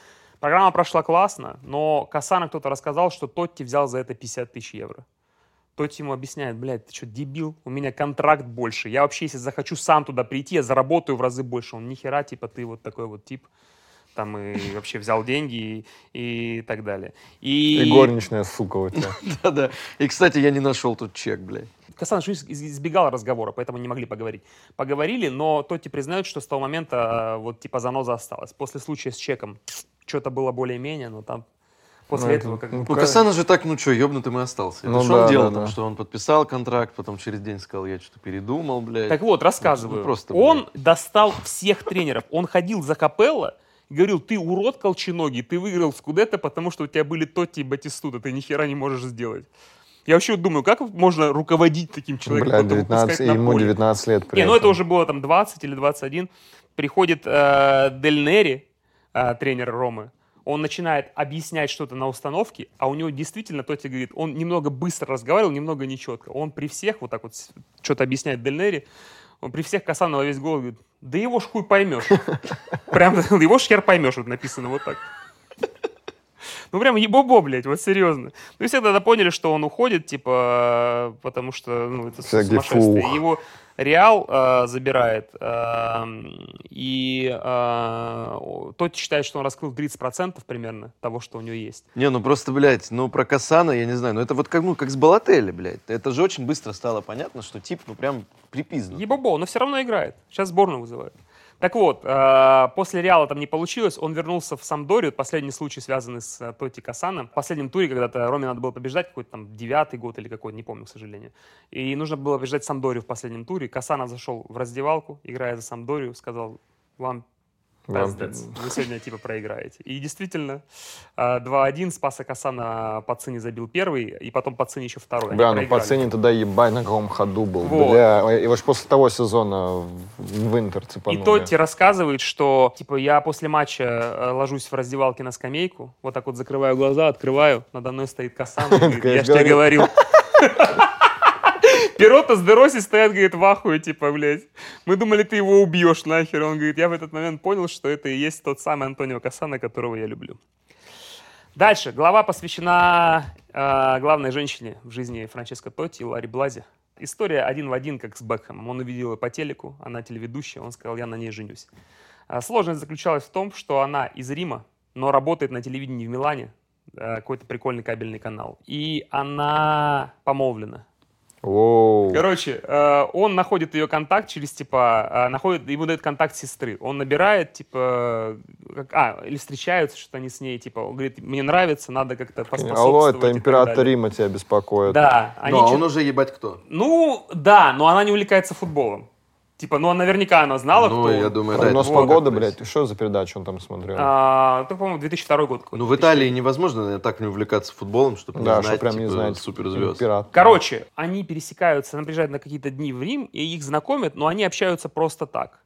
Программа прошла классно, но Касана кто-то рассказал, что Тотти взял за это 50 тысяч евро. Тот ему объясняет, блядь, ты что, дебил? У меня контракт больше. Я вообще, если захочу сам туда прийти, я заработаю в разы больше. Он нихера, типа, ты вот такой вот тип. Там и вообще взял деньги и, и так далее. И... и горничная сука у тебя. Да-да. И, кстати, я не нашел тут чек, блядь. Касаныч избегал разговора, поэтому не могли поговорить. Поговорили, но Тотти признает, что с того момента вот типа заноза осталась. После случая с чеком что-то было более-менее, но там После ну, этого как Ну, Касана же так, ну что, ебнутым и остался. Ну, это что да, он делал да, там, что он подписал контракт, потом через день сказал, я что-то передумал, блядь. Так вот, рассказываю. Ну, просто, он достал всех тренеров. Он ходил за Капелло, говорил, ты урод колченогий, ты выиграл Скудетто, потому что у тебя были Тотти и Батистута, ты ни хера не можешь сделать. Я вообще думаю, как можно руководить таким человеком? Бля, 19, ему 19 лет. Не, ну это уже было там 20 или 21. Приходит э, Дель Нери, э, тренер Ромы, он начинает объяснять что-то на установке, а у него действительно, Тоти говорит, он немного быстро разговаривал, немного нечетко. Он при всех вот так вот что-то объясняет Дельнери, он при всех Касан на весь голос говорит, да его ж хуй поймешь. Прям его ж хер поймешь, вот написано вот так. Ну, прям ебобо, блядь, вот серьезно. Ну, и все тогда поняли, что он уходит, типа, потому что, ну, это сумасшествие. Его Реал э, забирает, э, и э, тот считает, что он раскрыл 30% примерно того, что у него есть. Не, ну просто, блядь, ну про Касана, я не знаю, ну это вот как, ну, как с Балатели, блядь. Это же очень быстро стало понятно, что тип, ну прям припизан. Ебобо, но все равно играет. Сейчас сборную вызывают. Так вот, э, после Реала там не получилось, он вернулся в Самдорию, последний случай, связанный с э, Тоти Касаном. В последнем туре когда-то Роме надо было побеждать, какой-то там девятый год или какой-то, не помню, к сожалению. И нужно было побеждать Самдорию в последнем туре. Касана зашел в раздевалку, играя за Самдорию, сказал, вам Пиздец. Вы сегодня типа проиграете. И действительно, 2-1 а, Спаса Касана Пацини забил первый, и потом Пацини еще второй. Бля, ну Пацини тогда ебать на каком ходу был. Вот. Бля, и вот после того сезона в Интер цепанули. И Тотти рассказывает, что типа я после матча э, ложусь в раздевалке на скамейку, вот так вот закрываю глаза, открываю, надо мной стоит Касан, я же тебе говорил. Пирота с Дероси стоят, говорит, в ахуе, типа, блядь. Мы думали, ты его убьешь нахер. Он говорит, я в этот момент понял, что это и есть тот самый Антонио Касана, которого я люблю. Дальше. Глава посвящена э, главной женщине в жизни Франческо Тотти, Ларри Блази. История один в один, как с Бекхэмом. Он увидел ее по телеку, она телеведущая, он сказал, я на ней женюсь. А сложность заключалась в том, что она из Рима, но работает на телевидении в Милане, э, какой-то прикольный кабельный канал. И она помолвлена. Воу. Короче, э, он находит ее контакт через, типа, э, находит, ему дает контакт сестры. Он набирает, типа, как, а, или встречаются, что они с ней, типа, он говорит, мне нравится, надо как-то поспособствовать. Алло, это император Рима тебя беспокоит. Да. Они ну, а он уже ебать кто? Ну, да, но она не увлекается футболом. Типа, ну, наверняка она знала, ну, кто... я думаю, да. Прогноз погоды, блядь, что за передачу он там смотрел? А, это, по-моему, 2002 год. Ну, в Италии невозможно наверное, так не увлекаться футболом, чтобы да, не знать, прям типа, не знать суперзвезд. Пират. Короче, они пересекаются, она приезжает на какие-то дни в Рим, и их знакомят, но они общаются просто так.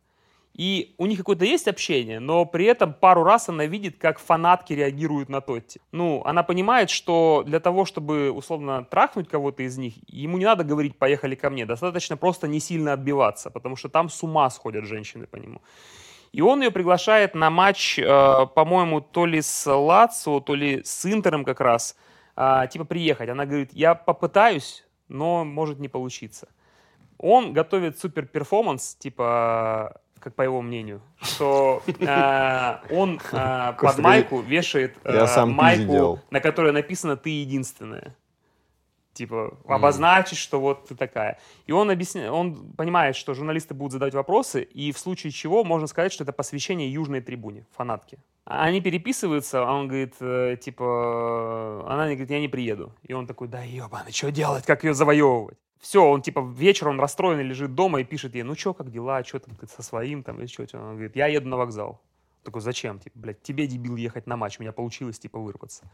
И у них какое-то есть общение, но при этом пару раз она видит, как фанатки реагируют на Тотти. Ну, она понимает, что для того, чтобы, условно, трахнуть кого-то из них, ему не надо говорить «поехали ко мне», достаточно просто не сильно отбиваться, потому что там с ума сходят женщины по нему. И он ее приглашает на матч, э, по-моему, то ли с Лацио, то ли с Интером как раз, а, типа приехать. Она говорит, я попытаюсь, но может не получиться. Он готовит супер перформанс, типа, как по его мнению, что э, он э, под майку вешает э, майку, на которой написано «ты единственная». Типа, обозначить, что вот ты такая. И он объясняет, он понимает, что журналисты будут задавать вопросы, и в случае чего можно сказать, что это посвящение южной трибуне, фанатки. А Они переписываются, а он говорит, э, типа, она говорит, я не приеду. И он такой, да ебаный, что делать, как ее завоевывать? Все, он типа вечер, он расстроенный, лежит дома и пишет ей, ну что, как дела, что там говорит, со своим там, или что Он говорит, я еду на вокзал. Такой, зачем? Типа, блядь, тебе, дебил, ехать на матч, у меня получилось, типа, вырваться.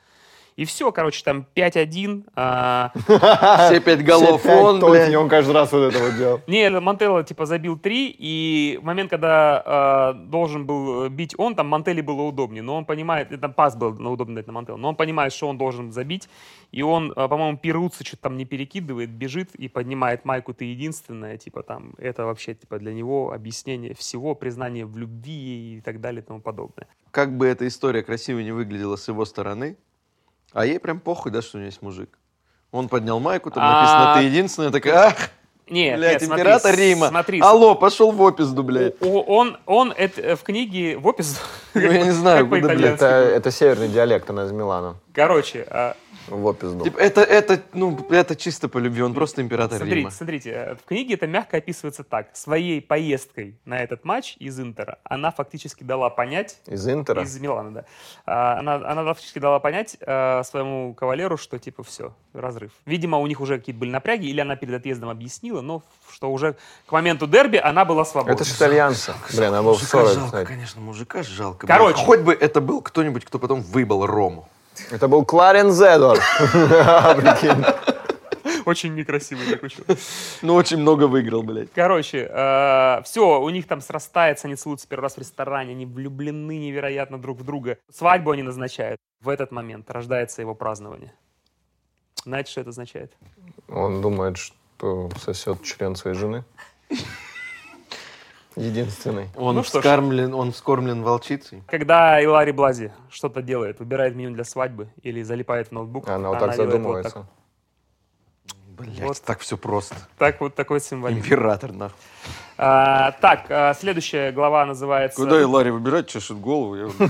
И все, короче, там 5-1. а, Все пять голов он, блядь. он каждый раз вот это вот делал. Не, Монтелло типа забил три, и в момент, когда э, должен был бить он, там Монтелли было удобнее, но он понимает, это пас был на удобно дать на Монтелло, но он понимает, что он должен забить, и он, э, по-моему, Перуца что-то там не перекидывает, бежит и поднимает майку «ты единственная», типа там, это вообще типа для него объяснение всего, признание в любви и так далее и тому подобное. Как бы эта история красиво не выглядела с его стороны, а ей прям похуй, да, что у нее есть мужик. Он поднял майку, там А- написано «ты единственная», такая, ах, Нет, блядь, нет, смотри, император Рима. Смотри, Алло, пошел в опизду, блядь. он, он это, в книге в опис... Ну, я не знаю, куда, по-итальянски Это, это северный диалект, она из Милана. Короче, а, В опизду. Типа, это, это, ну, это чисто по любви, он просто император Смотрите, Рима. смотрите, э, в книге это мягко описывается так. Своей поездкой на этот матч из Интера она фактически дала понять, Из Интера? из Милана, да, А, она, она фактически дала понять э, своему кавалеру, что типа все, разрыв. Видимо, у них уже какие-то были напряги, или она перед отъездом объяснила, но что уже к моменту дерби она была свободна. Это же итальянцы. Блин, она была в Мужика 40, жалко, конечно, мужика жалко. Короче. блядь. Хоть бы это был кто-нибудь, кто потом выбыл Рому. Это был Кларен Зедор. Очень некрасивый такой чувак. Ну, очень много выиграл, блядь. Короче, все, у них там срастается, они целуются первый раз в ресторане, они влюблены невероятно друг в друга. Свадьбу они назначают. В этот момент рождается его празднование. Знаете, что это означает? Он думает, что сосет член своей жены. Единственный. Он, Ну вскармлен, он вскормлен волчицей. Когда Илари Блази что-то делает, выбирает меню для свадьбы или залипает в ноутбук, Она вот так задумывается. Блядь, Вот. так все просто. так, вот такой символизм. Император, нахуй. А, так, а, следующая глава называется... Куда Илари выбирать, чешет голову?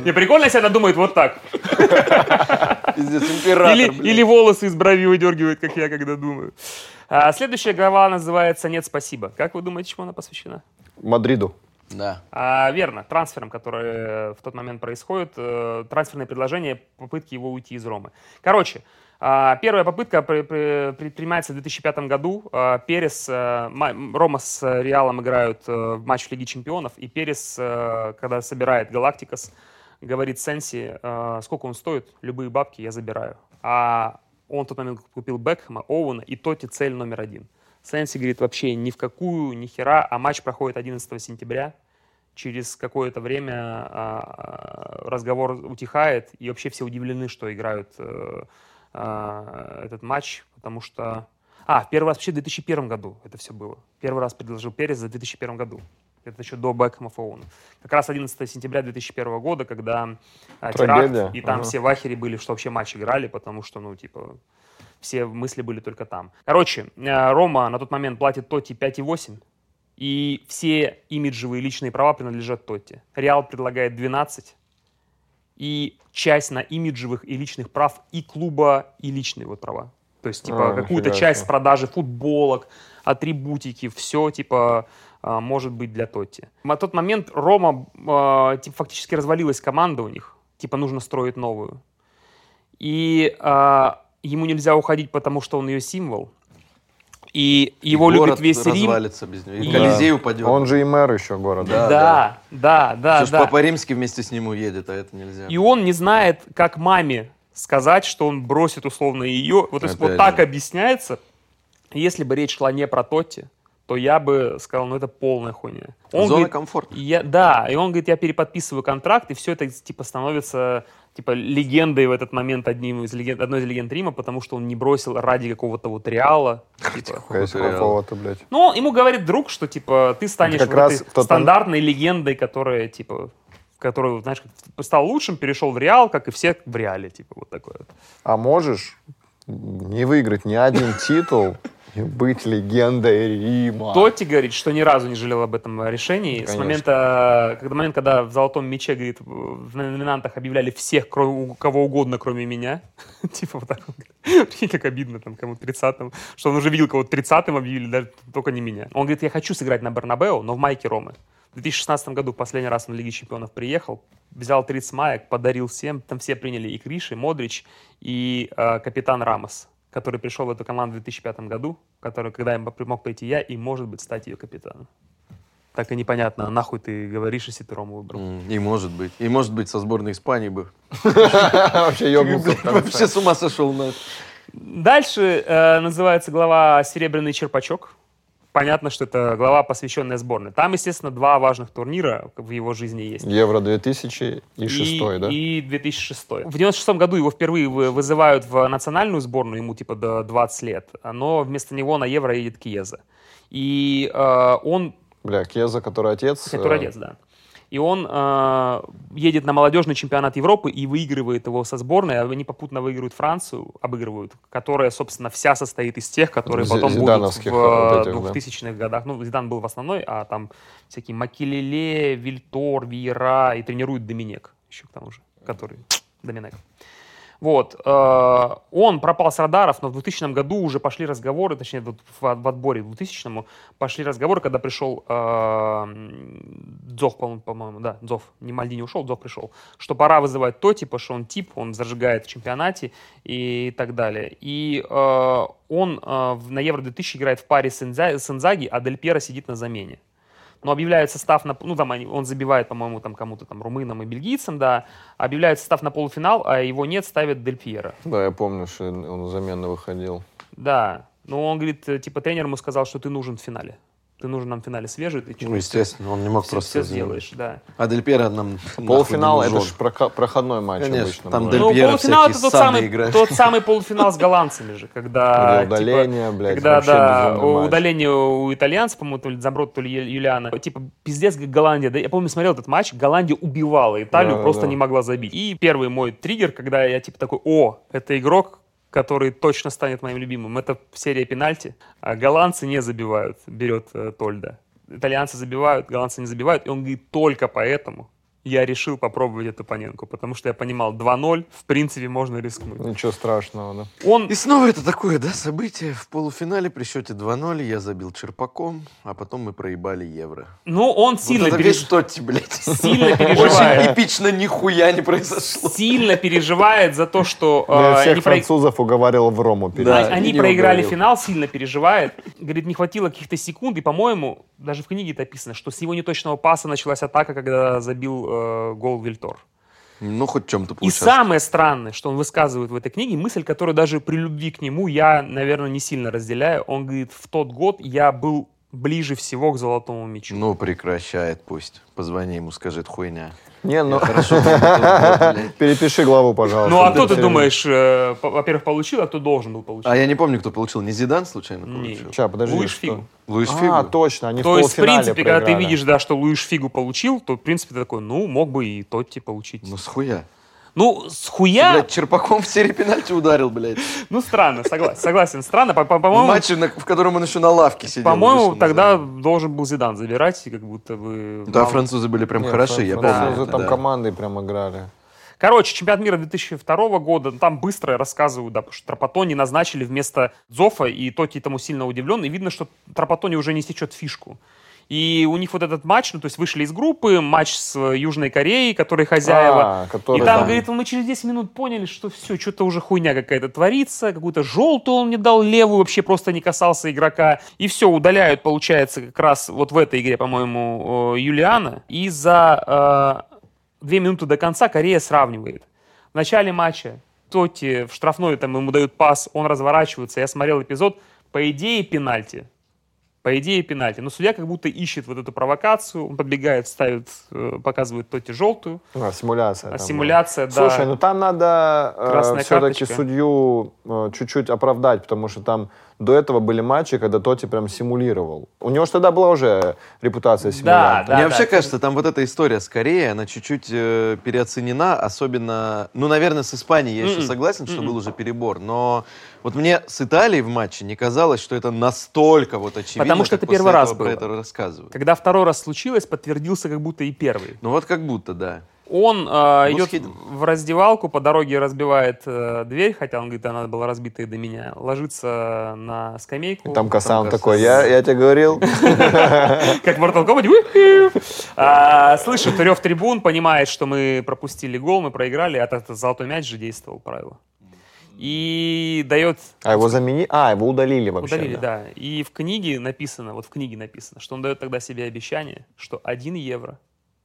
Не прикольно, если она думает вот так. Или волосы из брови выдергивает, как я когда думаю. А, следующая глава называется «Нет, спасибо». Как вы думаете, чему она посвящена? Мадриду. Да. А, верно, трансфером, который в тот момент происходит, э, трансферное предложение, попытки его уйти из Ромы. Короче, а, первая попытка при- при- предпринимается в 2005 году. А, Перес, э, ма- Рома с Реалом играют э, в матч в Лиге Чемпионов, и Перес, э, когда собирает Галактикас, говорит Сенси, э, сколько он стоит, любые бабки я забираю. А он в тот момент купил Бекхэма, Оуэна и Тоти цель номер один. Сенси говорит, вообще ни в какую, ни хера, а матч проходит 11 сентября. Через какое-то время а, разговор утихает, и вообще все удивлены, что играют э, а, этот матч, потому что... А, первый раз вообще в 2001 году это все было. Первый раз предложил Перес за 2001 году. Это еще до Бекхэма Фоуна. Как раз 11 сентября 2001 года, когда а, теракт, и там Ага. все в ахере были, что вообще матч играли, потому что, ну, типа, все мысли были только там. Короче, э, Рома на тот момент платит Тотти 5,8, и все имиджевые личные права принадлежат Тотти. Реал предлагает 12, и часть на имиджевых и личных прав и клуба, и личные вот права. То есть, типа, А, какую-то часть себе. продажи футболок, атрибутики, все, типа, а, может быть для Тотти. На тот момент Рома, типа, фактически развалилась команда у них. Типа, нужно строить новую. И ему нельзя уходить, потому что он ее символ. И его И любит город весь Рим. развалится без него. И И- Колизей упадет. Он же и мэр еще города. Да, Да, да, да, ж да. Папа Римский вместе с ним уедет, а это нельзя. И он не знает, как маме сказать, что он бросит условно ее. Вот, то есть, вот так объясняется. Если бы речь шла не про Тотти, то я бы сказал, ну это полная хуйня. Он Зона говорит, комфорта. я, да, и он говорит, я переподписываю контракт, и все это типа становится типа легендой в этот момент одним из легенд, одной из легенд Рима, потому что он не бросил ради какого-то вот Реала. Типа. Какого-то, блядь. Ну, ему говорит друг, что типа ты станешь как вот раз тот стандартной легендой, которая типа который, знаешь, как стал лучшим, перешел в Реал, как и все в Реале, типа вот такое. вот. А можешь не выиграть ни один титул быть легендой Рима? Тотти говорит, что ни разу не жалел об этом решении. С Конечно. момента, когда, момент, когда в «Золотом мече», говорит, в номинантах объявляли всех, кроме, кого угодно, кроме меня. Типа вот так. Прикинь, как обидно там кому 30-м. Что он уже видел, кого 30-м объявили, даже только не меня. Он говорит, я хочу сыграть на Бернабеу, но в майке Ромы. В 2016 году последний раз на Лиге Чемпионов приехал, взял 30 маек, подарил всем. Там все приняли и Криш, и Модрич, и э, капитан Рамос, который пришел в эту команду в 2005 году, который, когда я мог пойти я, и, может быть, стать ее капитаном. Так и непонятно, нахуй ты говоришь, если ты Рому выбрал. И может быть. И может быть со сборной Испании бы. Вообще. Вообще с ума сошел. Дальше э, называется глава «Серебряный черпачок». Понятно, что это глава, посвященная сборной. Там, естественно, два важных турнира в его жизни есть. Евро 2000 и 6, да? И 2006. В 96 году его впервые вы- вызывают в национальную сборную, ему типа до 20 лет, но вместо него на Евро едет Киеза. И э, он Бля, Кеза, который отец. который э, отец, да. И он э, едет на молодежный чемпионат Европы и выигрывает его со сборной. а Они попутно выигрывают Францию, обыгрывают, которая, собственно, вся состоит из тех, которые потом будут в вот этих, да. 2000-х годах. Ну, Зидан был в основной, а там всякие Макелеле, Вильтор, Виера и тренирует Доминек еще к тому же, который Доминек. Вот. э, Он пропал с радаров, но в 2000 году уже пошли разговоры, точнее, в, отборе в 2000 пошли разговоры, когда пришел э, Дзов, по- по-моему, да, Дзов, не Мальдини ушел, Дзов пришел, что пора вызывать Тоти, потому что он тип, он зажигает в чемпионате и так далее. И э, он на Евро 2000 играет в паре с Инзаги, а Дель Пьеро сидит на замене. Но объявляют состав, на, ну, там они- он забивает, по-моему, там кому-то там румынам и бельгийцам, да, объявляют состав на полуфинал, а его нет, ставят Дель Пьеро. Да, я помню, что он заменно выходил. Да, но он говорит, типа, тренер ему сказал, что ты нужен в финале. Ты нужен нам в финале свежий, ты Ну, естественно, он не мог просто все сделаешь, да. А Дель Пьеро нам Полуфинал это же проходной матч Конечно, обычно. там бывает. Дель Ну, Пьеро полуфинал это тот самый, играют. тот самый полуфинал с голландцами же, когда Где типа, удаление, блядь, когда вообще да, удаление у итальянцев, по-моему, то ли Замброд, то ли Юлиана, типа пиздец как Голландия. Да, я помню, смотрел этот матч, Голландия убивала Италию, Да, просто да. не могла забить. И первый мой триггер, когда я типа такой, о, это игрок, который точно станет моим любимым. Это серия пенальти. А голландцы не забивают, берет э, Тольда. Итальянцы забивают, голландцы не забивают. И он говорит, только поэтому я решил попробовать эту Паненку, потому что я понимал, 2-0, в принципе, можно рискнуть. Ничего страшного, да. Он И снова это такое, да, событие. В полуфинале при счете 2-0 я забил черпаком, а потом мы проебали евро. Ну, он сильно, вот это переж- весь Тотти, блядь. сильно Очень переживает. эпично нихуя не произошло. Сильно переживает за то, что Я э, всех французов уговаривал в Рому. Да. они проиграли финал, сильно переживает. Говорит, не хватило каких-то секунд. И, по-моему, даже в книге это описано, что с его неточного паса началась атака, когда забил э, гол Вильтор. Ну, хоть чем-то И получается. самое странное, что он высказывает в этой книге, мысль, которую даже при любви к нему я, наверное, не сильно разделяю. Он говорит, в тот год я был ближе всего к золотому мячу. Ну, прекращает пусть. Позвони ему, скажет хуйня. Не, ну, Хорошо, перепиши главу, пожалуйста. Ну, а кто ты думаешь, э, во-первых, получил, а кто должен был получить? А я не помню, кто получил. Не Зидан случайно получил? Ща, подожди. Луиш? Фигу. Луиш А, Фигу? точно, они То есть, в принципе, когда ты видишь, да, что Луиш Фигу получил, то, в принципе, ты такой, ну, мог бы и Тотти получить. Ну, схуя. Ну, с хуя, блядь, черпаком в серии пенальти ударил, блядь. ну, странно, согласен, согласен, странно. По-моему, матче, на- в котором он еще на лавке сидел. по-моему, тогда должен был Зидан забирать, и как будто бы... Да, французы были прям хороши, я французы помню. это, там командой прям играли. Короче, чемпионат мира 2002 года, ну, там быстро рассказываю, да, потому что Трапатони назначили вместо Зофа, и Тоти этому сильно удивлен, и видно, что Трапатони уже не сечет фишку. И у них вот этот матч, ну, то есть вышли из группы, матч с Южной Кореей, которые хозяева. А, который и там, там- говорит, мы через 10 минут поняли, что все, что-то уже хуйня какая-то творится, какую-то желтую он мне дал, левую вообще просто не касался игрока. И все, удаляют, получается, как раз вот в этой игре, по-моему, Юлиана. И за э, две минуты до конца Корея сравнивает. В начале матча Тоти в штрафной там ему дают пас, он разворачивается. Я смотрел эпизод. По идее, пенальти. По идее, пенальти. Но судья как будто ищет вот эту провокацию, он подбегает, ставит, э, показывает Тоти желтую. А, симуляция. А там, симуляция, да. Слушай, ну там надо Красная все-таки судью э, чуть-чуть оправдать, потому что там до этого были матчи, когда Тоти прям симулировал. У него же тогда была уже репутация симулянта. Да, Мне вообще да. кажется, там вот эта история скорее, она чуть-чуть э, переоценена, особенно, ну, наверное, с Испанией я еще Мгм. согласен, что Мгм. был уже перебор, но вот мне с Италией в матче не казалось, что это настолько вот очевидно, Потому что как это после первый раз этого про было. это рассказывают. Когда второй раз случилось, подтвердился как будто и первый. Ну вот как будто, да. Он э, идет Бусхиден. в раздевалку, по дороге разбивает э, дверь, хотя он говорит, она была разбита и до меня, ложится на скамейку. Там Касан такой, я, я тебе говорил. Как в Mortal Kombat. А, Слышит рев трибун, понимает, что мы пропустили гол, мы проиграли, а это золотой мяч же действовал правило. И дает А его замени... А, его удалили вообще. Удалили, да. да. И в книге написано, вот в книге написано, что он дает тогда себе обещание, что 1 евро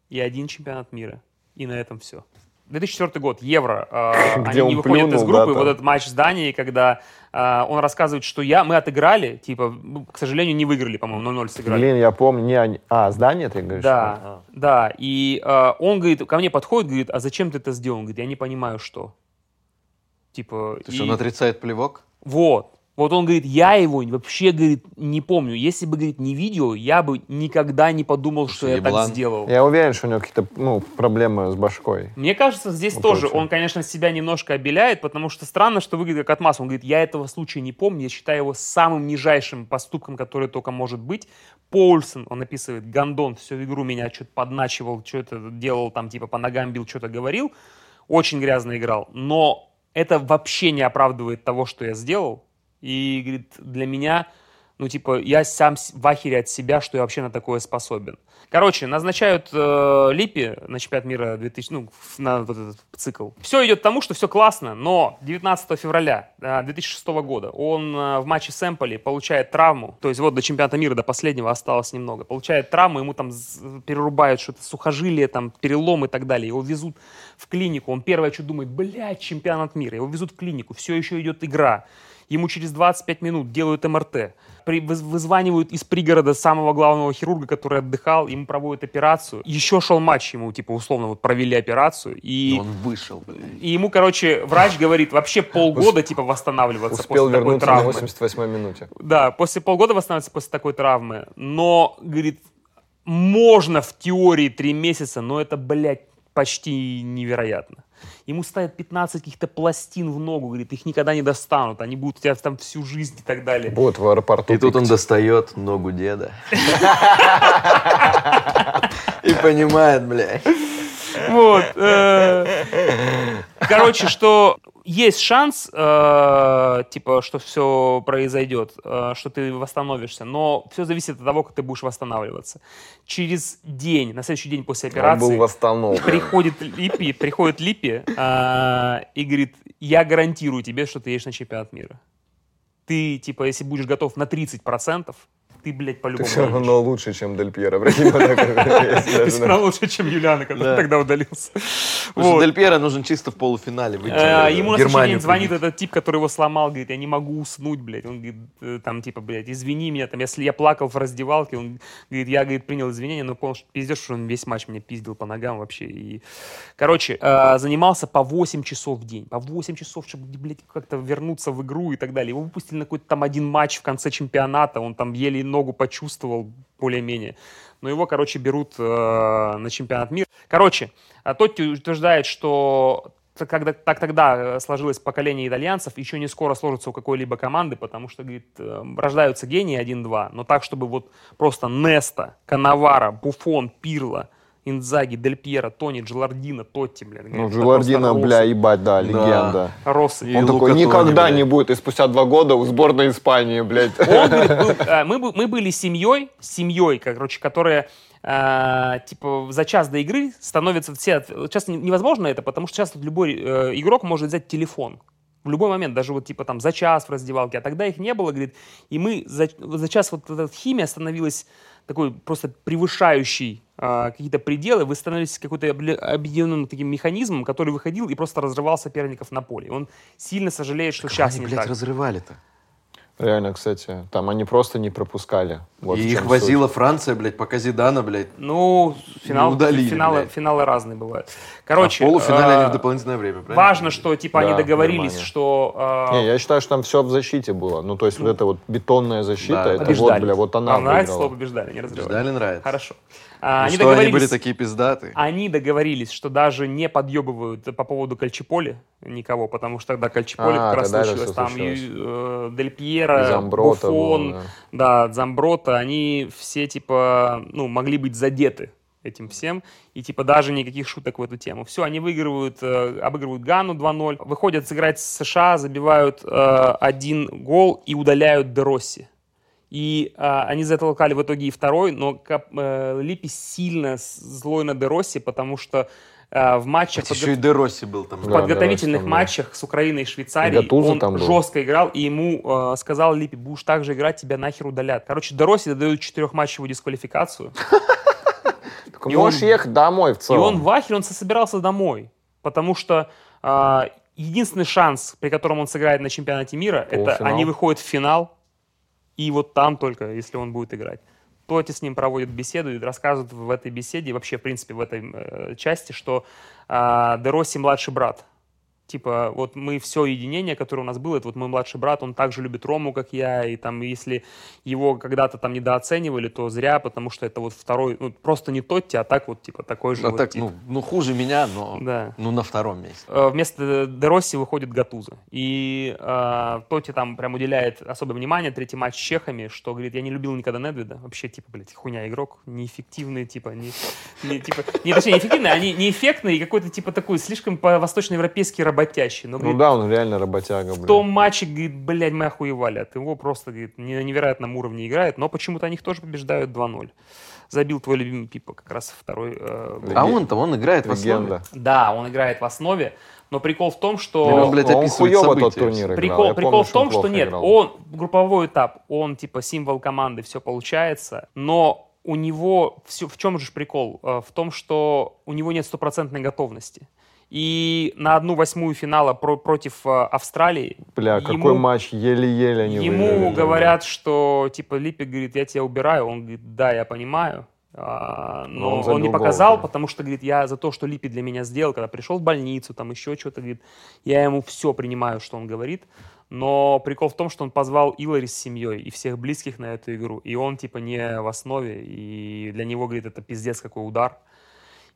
и один чемпионат мира. И на этом все. 2004 год, Евро. э, Где они он не выходят из плюнул, группы. да, вот этот матч с Данией, когда э, он рассказывает, что я, мы отыграли, типа, ну, к сожалению, не выиграли, по-моему, 0-0 сыграли. Блин, я помню. Не, они- а, здание ты говоришь? Да, А. да. И э, он говорит, ко мне подходит, говорит, а зачем ты это сделал? Он говорит, я не понимаю, что. Типа, То есть и- он отрицает плевок? вот. Вот он говорит, я его вообще, говорит, не помню. Если бы, говорит, не видео, я бы никогда не подумал, что я еблан. так сделал. Я уверен, что у него какие-то ну, проблемы с башкой. Мне кажется, здесь Ну, тоже он, конечно, себя немножко обеляет, потому что странно, что выглядит как отмаз. Он говорит, я этого случая не помню, я считаю его самым нижайшим поступком, который только может быть. Поульсон, он описывает, Гондон всю игру меня что-то подначивал, что-то делал, там типа по ногам бил, что-то говорил. Очень грязно играл. Но это вообще не оправдывает того, что я сделал. И, говорит, для меня, ну, типа, я сам в ахере от себя, что я вообще на такое способен. Короче, назначают э, Липи на чемпионат мира 2000, ну, на вот этот цикл. Все идет к тому, что все классно, но 19 февраля э, 2006 года он э, в матче с Эмполи получает травму, то есть вот до чемпионата мира, до последнего осталось немного, получает травму, ему там перерубают что-то сухожилие, там перелом и так далее, его везут в клинику, он первое, что думает, блядь, чемпионат мира, его везут в клинику, все еще идет игра, Ему через 25 минут делают МРТ. При- выз- вызванивают из пригорода самого главного хирурга, который отдыхал, ему проводят операцию. Еще шел матч, ему типа условно вот провели операцию. И, Он вышел, блядь. и ему, короче, врач говорит, вообще полгода типа восстанавливаться Успел после такой вернуться на травмы. 88-й минуте. Да, после полгода восстанавливаться после такой травмы. Но, говорит, можно в теории три месяца, но это, блядь, почти невероятно. Ему ставят 15 каких-то пластин в ногу, говорит, их никогда не достанут, они будут у тебя там всю жизнь и так далее. Вот в аэропорту. И тут он достает ногу деда. И понимает, блядь. Вот. э, Короче, что есть шанс, э, типа, что все произойдет, э, что ты восстановишься, но все зависит от того, как ты будешь восстанавливаться. Через день, на следующий день после Он был операции, восстановлен. приходит Липи, приходит Липи э, и говорит, я гарантирую тебе, что ты едешь на чемпионат мира. Ты, типа, если будешь готов на 30%, ты, блядь, Ты по-любому все едешь. равно лучше, чем Дель Пьеро. Ты все равно лучше, чем Юлиана, который Да. тогда удалился. Вот. Дель Пьеро нужен чисто в полуфинале выйти. Э, э, Ему на следующий Германию день звонит этот тип, который его сломал, говорит, я не могу уснуть, блядь. Он говорит, э, там, типа, блядь, извини меня, там, если я плакал в раздевалке, он говорит, я, говорит, принял извинения, но понял, что пиздец, что он весь матч меня пиздил по ногам вообще. И, короче, занимался по 8 часов в день, по 8 часов, чтобы, блядь, как-то вернуться в игру и так далее. Его выпустили на какой-то там один матч в конце чемпионата, он там еле ногу почувствовал, более-менее. Но его, короче, берут э, на чемпионат мира. Короче, а Тотти утверждает, что когда, так тогда э, сложилось поколение итальянцев, еще не скоро сложится у какой-либо команды, потому что, говорит, э, рождаются гении 1-2, но так, чтобы вот просто Неста, Канавара, Буфон, Пирло, Инзаги, Дель Пьеро, Тони, Джелардино, Тотти, блин. Ну, Джелардино, бля, ебать, да, легенда. Росси. И Он такой, Лука Тони, никогда блядь. не будет. И спустя два года у сборной Испании, блядь. Он говорит, был, э, мы, мы были семьей, семьей, короче, которая э, типа за час до игры становится все... Сейчас не- невозможно это, потому что сейчас любой э, игрок может взять телефон. В любой момент, даже вот типа там за час в раздевалке, а тогда их не было, говорит, и мы за, за час вот эта химия становилась такой просто превышающей какие-то пределы, вы становитесь какой-то объединенным таким механизмом, который выходил и просто разрывал соперников на поле. Он сильно сожалеет, что Как сейчас они, не блядь, так. разрывали-то? Реально, кстати, там они просто не пропускали. Вот И их возила Франция, блядь, пока Зидана, блядь. Ну, финал, удалили, финалы, блядь. финалы разные бывают. Короче, а в полуфинале они э, в дополнительное время, правильно? важно, что типа они Да, договорились, Германия. что э. Не, я считаю, что там все в защите было. Ну, то есть вот эта вот бетонная защита, Да, это вот, побеждали. бля, вот она Вам нравится слово побеждали, не разрывали. Ждали нравится. Хорошо. Ну А, они что, они договорились. были такие пиздатые? Они договорились, что даже не подъебывают по поводу Кальчиполи никого, потому что тогда Кальчиполи А, как раз случилось. Там случилось. э, Дель Пьеро, Замброта Буфон, был, да. да, Замброта, они все типа, ну, могли быть задеты этим всем, и типа даже никаких шуток в эту тему. Все, они выигрывают, э, обыгрывают Гану 2-0, выходят сыграть с США, забивают э, один гол и удаляют Деросси. И а, они затолкали в итоге и второй, но Кап- э, Липи сильно злой на Деросси, потому что э, в матчах, подго- еще и Де Росси был там. в Да, подготовительных там матчах с Украиной и Швейцарией И он там был. жестко играл, и ему э, сказал Липи, будешь так же играть, тебя нахер удалят. Короче, Деросси дают четырехматчевую дисквалификацию, И можешь он- ехать домой в и целом. он в ахере, он собирался домой, потому что а, единственный шанс, при котором он сыграет на чемпионате мира, это они выходят в финал, и вот там только, если он будет играть. Тоти с ним проводит беседу и рассказывает в этой беседе, вообще, в принципе, в этой э, части, что э, Дероси младший брат. Типа, вот мы все единение, которое у нас было, это вот мой младший брат, он также любит Рому, как я, и там, если его когда-то там недооценивали, то зря, потому что это вот второй, ну, просто не Тотти, а так вот, типа, такой же А вот так, тип. ну, ну, хуже меня, но Да. ну, на втором месте. Э, Вместо Деросси выходит Гатуза. И э, Тоти там прям уделяет особое внимание. Третий матч с чехами, что говорит, я не любил никогда Недведа. Вообще, типа, блядь, хуйня игрок. Неэффективный, типа, не, не, типа, не, точнее, неэффективный, а не, неэффектный и какой-то, типа, такой слишком по-восточноевропейски работящий. Но, Ну говорит, да, он реально работяга, в блин. том матче, говорит, блядь, мы охуевали от его. Просто, говорит, на невероятном уровне играет. Но почему-то они их тоже побеждают 2-0. Забил твой любимый Пипа как раз второй. э, гол. А он-то, он играет в основе. Легенда. Да, он играет в основе. Но прикол в том, что... Или он, блядь, он описывает хуёво тот турнир играл. Прикол, Я прикол помню, в том, что плохо нет, играл. он групповой этап, он типа символ команды, все получается, но у него все, в чем же прикол? Э, В том, что у него нет стопроцентной готовности. И на одну восьмую финала про- против э, Австралии Бля, ему- какой матч, еле-еле они Ему выиграли говорят, что типа Липи говорит, я тебя убираю. Он говорит, да, я понимаю. А, но Но он он, не гол, показал, да. потому что, говорит, я за то, что Липи для меня сделал, когда пришел в больницу, там еще что-то, говорит, я ему все принимаю, что он говорит. Но прикол в том, что он позвал Илари с семьей и всех близких на эту игру. И он, типа, не в основе. И для него, говорит, это пиздец какой удар.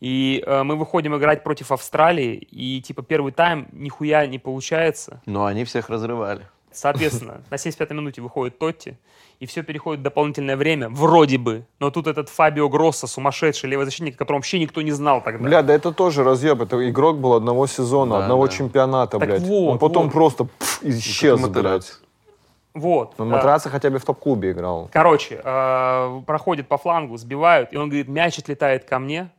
И э, мы выходим играть против Австралии, и, типа, первый тайм нихуя не получается. Но они всех разрывали. Соответственно, на 75-й минуте выходит Тотти, и все переходит в дополнительное время, вроде бы. Но тут этот Фабио Гросса, сумасшедший левый защитник, о котором вообще никто не знал тогда. Бля, да это тоже разъеб. Это игрок был одного сезона, Да, одного да. чемпионата, Так блядь. вот, Он потом вот. просто пф, исчез, Ну, как блядь. Вот. Но А, Матраца хотя бы в топ-клубе играл. Короче, э, проходит по флангу, сбивают, и он говорит, мяч отлетает ко мне,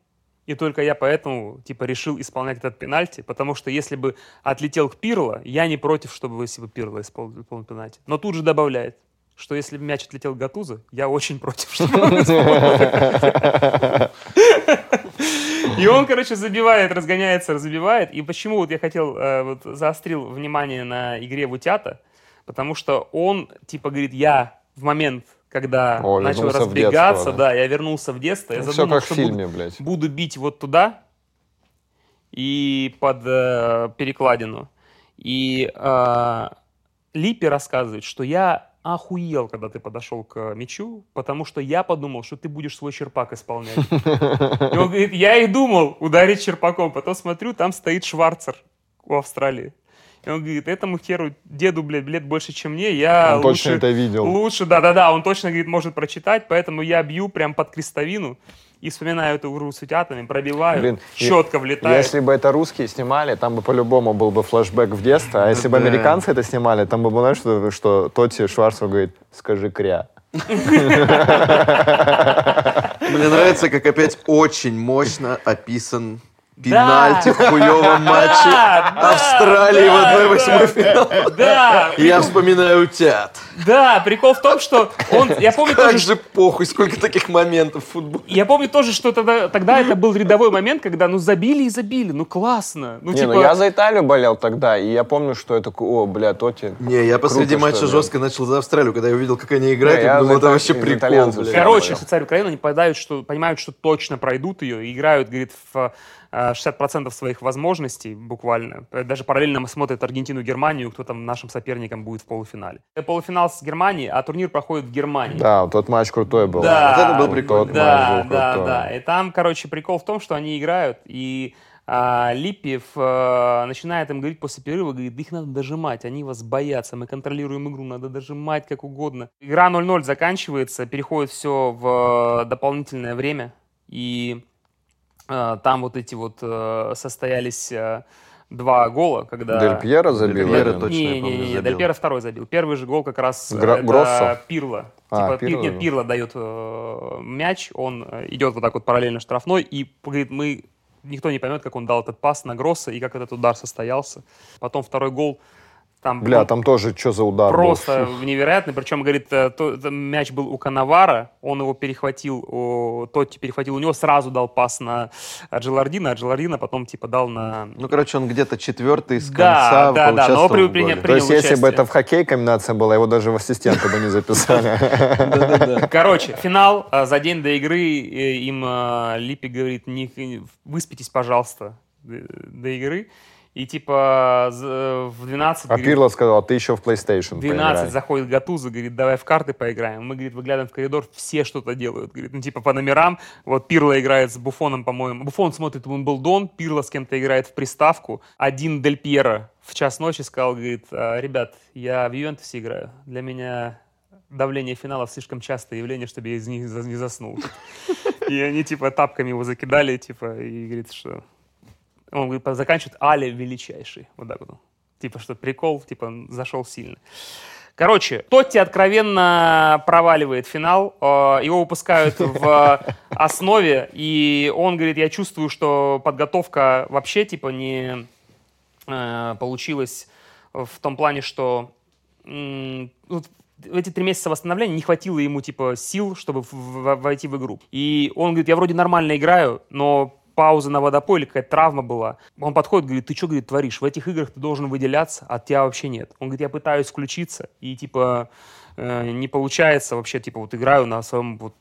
и только я поэтому, типа, решил исполнять этот пенальти, потому что если бы отлетел к Пирло, я не против, чтобы если бы Пирло исполнил, исполнил пенальти. Но тут же добавляет, что если бы мяч отлетел к Гатузо, я очень против, чтобы он. И он, короче, забивает, разгоняется, разбивает. И почему вот я хотел, э, вот заострил внимание на игре Вутята, потому что он, типа, говорит, я в момент, когда О, начал разбегаться, детство, да. да, я вернулся в детство, я Все задумал, что буду- фильме, блядь. буду бить вот туда и под э, перекладину. И э, Липи рассказывает, что я охуел, когда ты подошел к мячу, потому что я подумал, что ты будешь свой черпак исполнять. И он говорит, я и думал ударить черпаком, потом смотрю, там стоит Шварцер у Австралии. И он говорит, этому херу, деду, блядь, лет больше, чем мне, я Он точно лучше, это видел. лучше, да-да-да, он точно, говорит, может прочитать, поэтому я бью прям под крестовину и вспоминаю эту игру с утятами, пробиваю, Блин, четко влетает. Если бы это русские снимали, там бы по-любому был бы флешбэк в детство. А если бы американцы это снимали, там бы было, знаешь, что, что Тотти Шварцман говорит, скажи кря. Мне нравится, как опять очень мощно описан Пенальти в хуевом матче да, Австралии в да, 1-8 финал. Да, Я вспоминаю утят. да, прикол в том, что он, я помню Как тоже, же похуй, сколько таких моментов в футболе. я помню тоже, что тогда, тогда это был рядовой момент, когда ну забили и забили, ну классно, ну Не, типа, ну я за Италию болел тогда, и я помню, что я такой, о, бля, Тоти. Не, я посреди Круто, матча жестко начал за Австралию, когда я увидел, как они играют, Не, я думал, это вообще прикол, Короче, болел. царь Украины, они понимают, что, понимают, что точно пройдут ее, и играют, говорит, в 60% своих возможностей буквально. Э, Даже параллельно смотрят Аргентину, Германию, кто там нашим соперником будет в полуфинале. Э, Полуфинал с Германией, а турнир проходит в Германии. Да, тот матч крутой был. Да, Вот это был матч Да, был да, крутой. да. И там, короче, прикол в том, что они играют, и а, Липпев а, начинает им говорить после перерыва, говорит, их надо дожимать, они вас боятся, мы контролируем игру, надо дожимать как угодно. Игра 0-0 заканчивается, переходит все в э, дополнительное время, и там вот эти вот э, состоялись э, два гола, когда... Дель Пьеро забил. Пьеро один. точно, Не, не, не, не. Дель Пьеро второй забил. Первый же гол как раз э, Гра- это? Пирло. А, типа, Пир- Пирло нет. Пирло дает э, мяч, он э, идет вот так вот параллельно штрафной, и говорит, мы никто не поймет, как он дал этот пас на Гросса и как этот удар состоялся. Потом второй гол, там Бля, он там тоже что за удар был? просто невероятный. Причем, говорит, э, то- то мяч был у Коновара, он его перехватил, о, Тотти перехватил у него, сразу дал пас на Джилардина, а Джилардина потом типа дал на... Ну, короче, он где-то четвертый с Да, конца да, да, но при- в при- голе. при- То есть, принял если бы участие. это в хоккей комбинация была, его даже в ассистенты бы не записали. Короче, финал. э, За день до игры э, им э, Липпи говорит, выспитесь, пожалуйста, до игры. И типа з- в 12... А говорит, Пирло сказал, ты еще в PlayStation в 12 поиграй. заходит Гатуза, говорит, давай в карты поиграем. Мы, говорит, выглядываем в коридор, все что-то делают. Говорит, ну, типа, по номерам. Вот Пирло играет с Буфоном, по-моему. Буфон смотрит Уимблдон, Пирло с кем-то играет в приставку. Один Дель Пьеро в час ночи сказал, говорит, «А, ребят, я в Ювентусе играю. Для меня давление финалов слишком частое явление, чтобы я из них не заснул. И они, типа, тапками его закидали, типа, и говорит, что... Он говорит, заканчивает Али величайший. Вот так вот. Типа, что прикол, типа, зашел сильно. Короче, Тотти откровенно проваливает финал, э, его выпускают в основе, и он говорит, я чувствую, что подготовка вообще, типа, не э, получилась в том плане, что в эти три месяца восстановления не хватило ему, типа, сил, чтобы войти в игру. И он говорит, я вроде нормально играю, но пауза на водопой или какая-то травма была. Он подходит, говорит, ты что, говорит, творишь? В этих играх ты должен выделяться, а тебя вообще нет. Он говорит, я пытаюсь включиться, и, типа, э, не получается вообще, типа, вот играю на своем, вот,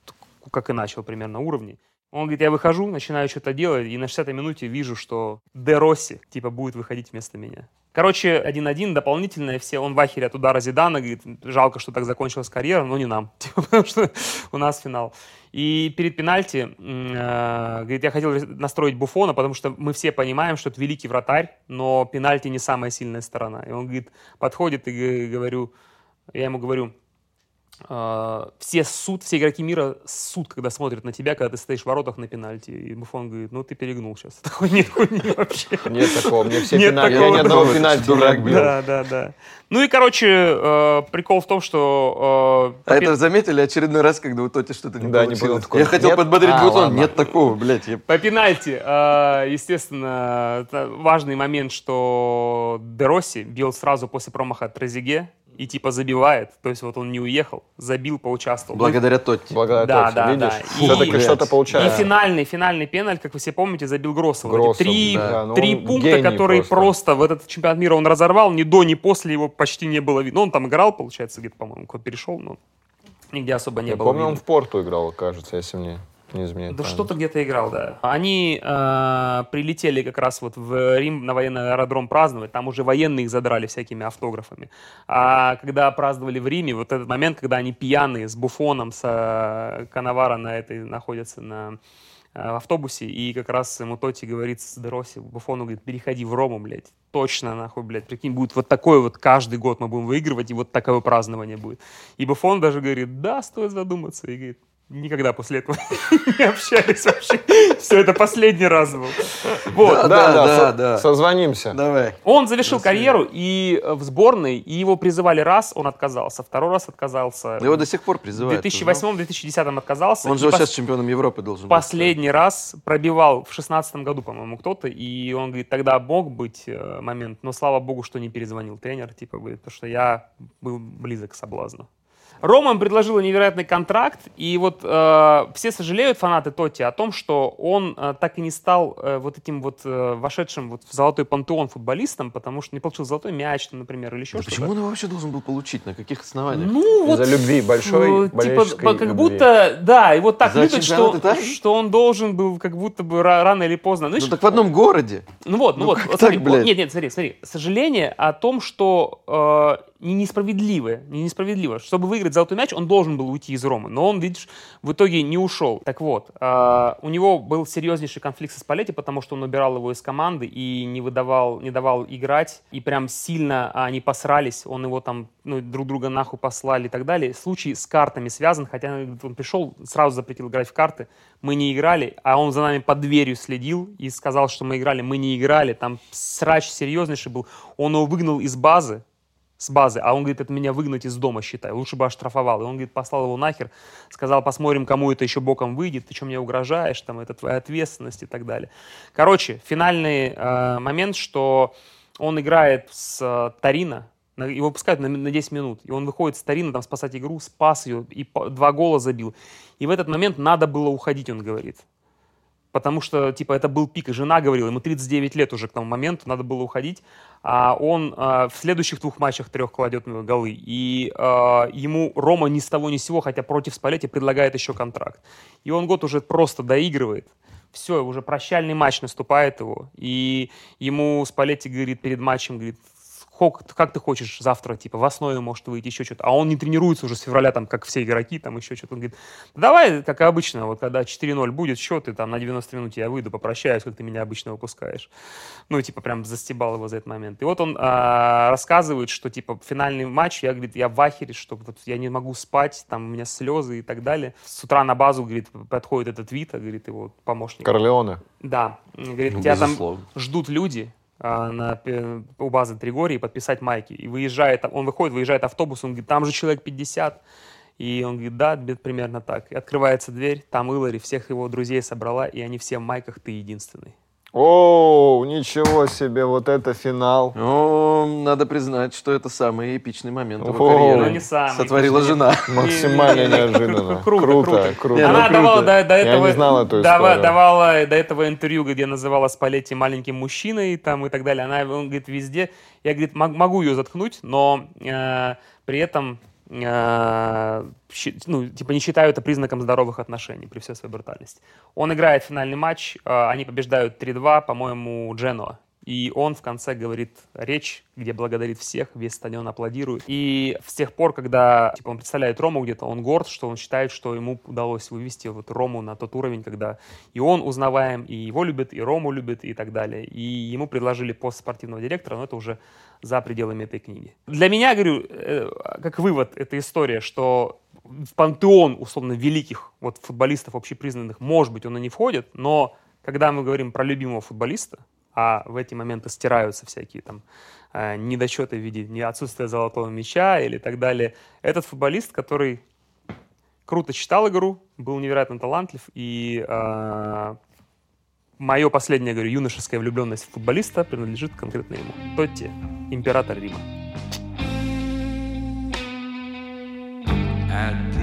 как и начал примерно, уровне. Он говорит, я выхожу, начинаю что-то делать, и на 60-й минуте вижу, что Де Росси, типа, будет выходить вместо меня. Короче, 1-1, дополнительное, все, он в ахере от удара Зидана, говорит, жалко, что так закончилась карьера, но не нам, типа, потому что у нас финал. И перед пенальти, э, говорит, я хотел настроить Буфона, потому что мы все понимаем, что это великий вратарь, но пенальти не самая сильная сторона. И он, говорит, подходит и говорю, я ему говорю, все суд, все игроки мира суд, когда смотрят на тебя, когда ты стоишь в воротах на пенальти. И Буфон говорит, ну ты перегнул сейчас. Такой, нет хуйни вообще. Нет такого, мне все Нет пенальти, я такого. ни одного пенальти дурак, отбил. Да, да, да. Ну и, короче, э, прикол в том, что... э, А это заметили очередной раз, когда у Тоти что-то не получилось? Я хотел нет? подбодрить А, Бутон, нет такого, блядь. По пенальти, э, естественно, важный момент, что Дероси бил сразу после промаха Трезиге и типа забивает. То есть вот он не уехал, забил, поучаствовал. Благодаря Тоти. Благодаря Да, Тоти, да, видишь? да. И- Все-таки что-то И получается. финальный, финальный пеналь, как вы все помните, забил Гроссов. Гроссов, три да, ну три он пункта, которые просто. просто. в этот чемпионат мира он разорвал, ни до, ни после его почти не было видно. Ну, Он там играл, получается, где-то, по-моему, куда перешел, но нигде особо не Я было помню, видно. он в Порту играл, кажется, если мне не изменяет. Да что-то где-то играл, да. Они э, прилетели как раз вот в Рим на военный аэродром праздновать. Там уже военные их задрали всякими автографами. А когда праздновали в Риме, вот этот момент, когда они пьяные с Буфоном, с э, Коновара на этой находятся на э, автобусе, и как раз ему Тоти говорит с Дероси, Буфону говорит, переходи в Рому, блядь. Точно, нахуй, блядь. Прикинь, будет вот такое вот каждый год мы будем выигрывать, и вот такое празднование будет. И Буфон даже говорит, да, стоит задуматься. И говорит, никогда после этого не общались вообще. Все, это последний раз был. Вот. Да, Да, да, да, со- да. созвонимся. Давай. Он завершил карьеру и э, в сборной, и его призывали раз, он отказался, второй раз отказался. Его до сих пор в призывают. 2008-2010 отказался. Он же сейчас чемпионом Европы должен быть. Последний раз пробивал в шестнадцатом году, по-моему, кто-то, и он говорит, тогда мог быть э, момент, но слава богу, что не перезвонил тренер, типа, говорит, потому что я был близок к соблазну. Рома им предложила невероятный контракт, и вот э, все сожалеют, фанаты Тоти, о том, что он э, так и не стал э, вот этим вот э, вошедшим вот в золотой пантеон футболистом, потому что не получил золотой мяч, например, или еще Да что-то. почему он его вообще должен был получить? На каких основаниях? Ну, вот Из-за любви, большой э, типа, как любви. будто, да, и вот так За любят, что, что он должен был как будто бы ра- рано или поздно. Ну Знаешь, так в одном городе. ну вот, ну, ну вот, вот так, смотри, блядь? нет, нет, смотри, смотри, сожаление о том, что э, не несправедливо, не несправедливо. Чтобы выиграть золотой мяч, он должен был уйти из Ромы, но он, видишь, в итоге не ушел. Так вот, э, у него был серьезнейший конфликт со Спалетти, потому что он убирал его из команды и не выдавал, не давал играть, и прям сильно они посрались, он его там, ну, друг друга нахуй послали и так далее. Случай с картами связан, хотя он пришел, сразу запретил играть в карты, мы не играли, а он за нами под дверью следил и сказал, что мы играли, мы не играли, там срач серьезнейший был, он его выгнал из базы, с базы, а он говорит, это меня выгнать из дома, считай, лучше бы оштрафовал. И он, говорит, послал его нахер, сказал, посмотрим, кому это еще боком выйдет, ты что мне угрожаешь, там, это твоя ответственность и так далее. Короче, финальный э, момент, что он играет с э, Торино, на- его пускают на, на 10 минут, и он выходит с Торино, там, спасать игру, спас ее, и по- два гола забил. И в этот момент надо было уходить, он говорит. Потому что, типа, это был пик, и жена говорила, ему 39 лет уже к тому моменту, надо было уходить. А он а, в следующих двух матчах трех кладет голы. И а, ему Рома ни с того ни с сего, хотя против Спалетти предлагает еще контракт. И он год уже просто доигрывает. Все, уже прощальный матч наступает его. И ему Спалетти говорит перед матчем, говорит, «Хок, как ты хочешь завтра, типа, в основе может выйти еще что-то. А он не тренируется уже с февраля, там, как все игроки, там, еще что-то. Он говорит, давай, как обычно, вот когда 4-0 будет счет, и там на 90 минут я выйду, попрощаюсь, как ты меня обычно выпускаешь. Ну, типа, прям застебал его за этот момент. И вот он а, рассказывает, что, типа, финальный матч, я, говорит, я в ахере, что вот я не могу спать, там, у меня слезы и так далее. С утра на базу, говорит, подходит этот Вита, говорит, его помощник. Корлеоне. Да, говорит, Ну, тебя там безусловно. ждут люди на, пе- у базы Тригории подписать майки. И выезжает, он выходит, выезжает автобус, он говорит, там же человек 50. И он говорит, да, примерно так. И открывается дверь, там Илари всех его друзей собрала, и они все в майках, ты единственный. О, ничего себе, вот это финал. Ну, надо признать, что это самый эпичный момент его О, карьеры. Ну, не самый, Сотворила конечно, жена. Максимально Не, не, не, неожиданно. Круто, круто. круто. Она круто. давала до, до Я этого, не знал эту дава- историю. давала до этого интервью, где называла Спалетти маленьким мужчиной там, и так далее. Она, он говорит, везде. Я, говорит, мог- могу ее заткнуть, но э, при этом ну, типа не считаю это признаком здоровых отношений при всей своей брутальности. Он играет финальный матч, э, они побеждают 3-2, по-моему, Дженуа. И он в конце говорит речь, где благодарит всех, весь стадион аплодирует. И с тех пор, когда типа, он представляет Рому где-то, он горд, что он считает, что ему удалось вывести вот Рому на тот уровень, когда и он узнаваем, и его любят, и Рому любят, и так далее. И ему предложили пост спортивного директора, но это уже за пределами этой книги. Для меня, говорю, э, как вывод, эта история, что в пантеон, условно, великих вот, футболистов общепризнанных, может быть, он и не входит, но когда мы говорим про любимого футболиста, а в эти моменты стираются всякие там э, недочеты в виде не отсутствия золотого мяча или так далее. Этот футболист, который круто читал игру, был невероятно талантлив, и э, мое последнее, говорю, юношеская влюбленность в футболиста принадлежит конкретно ему. Тотти, император Рима. At the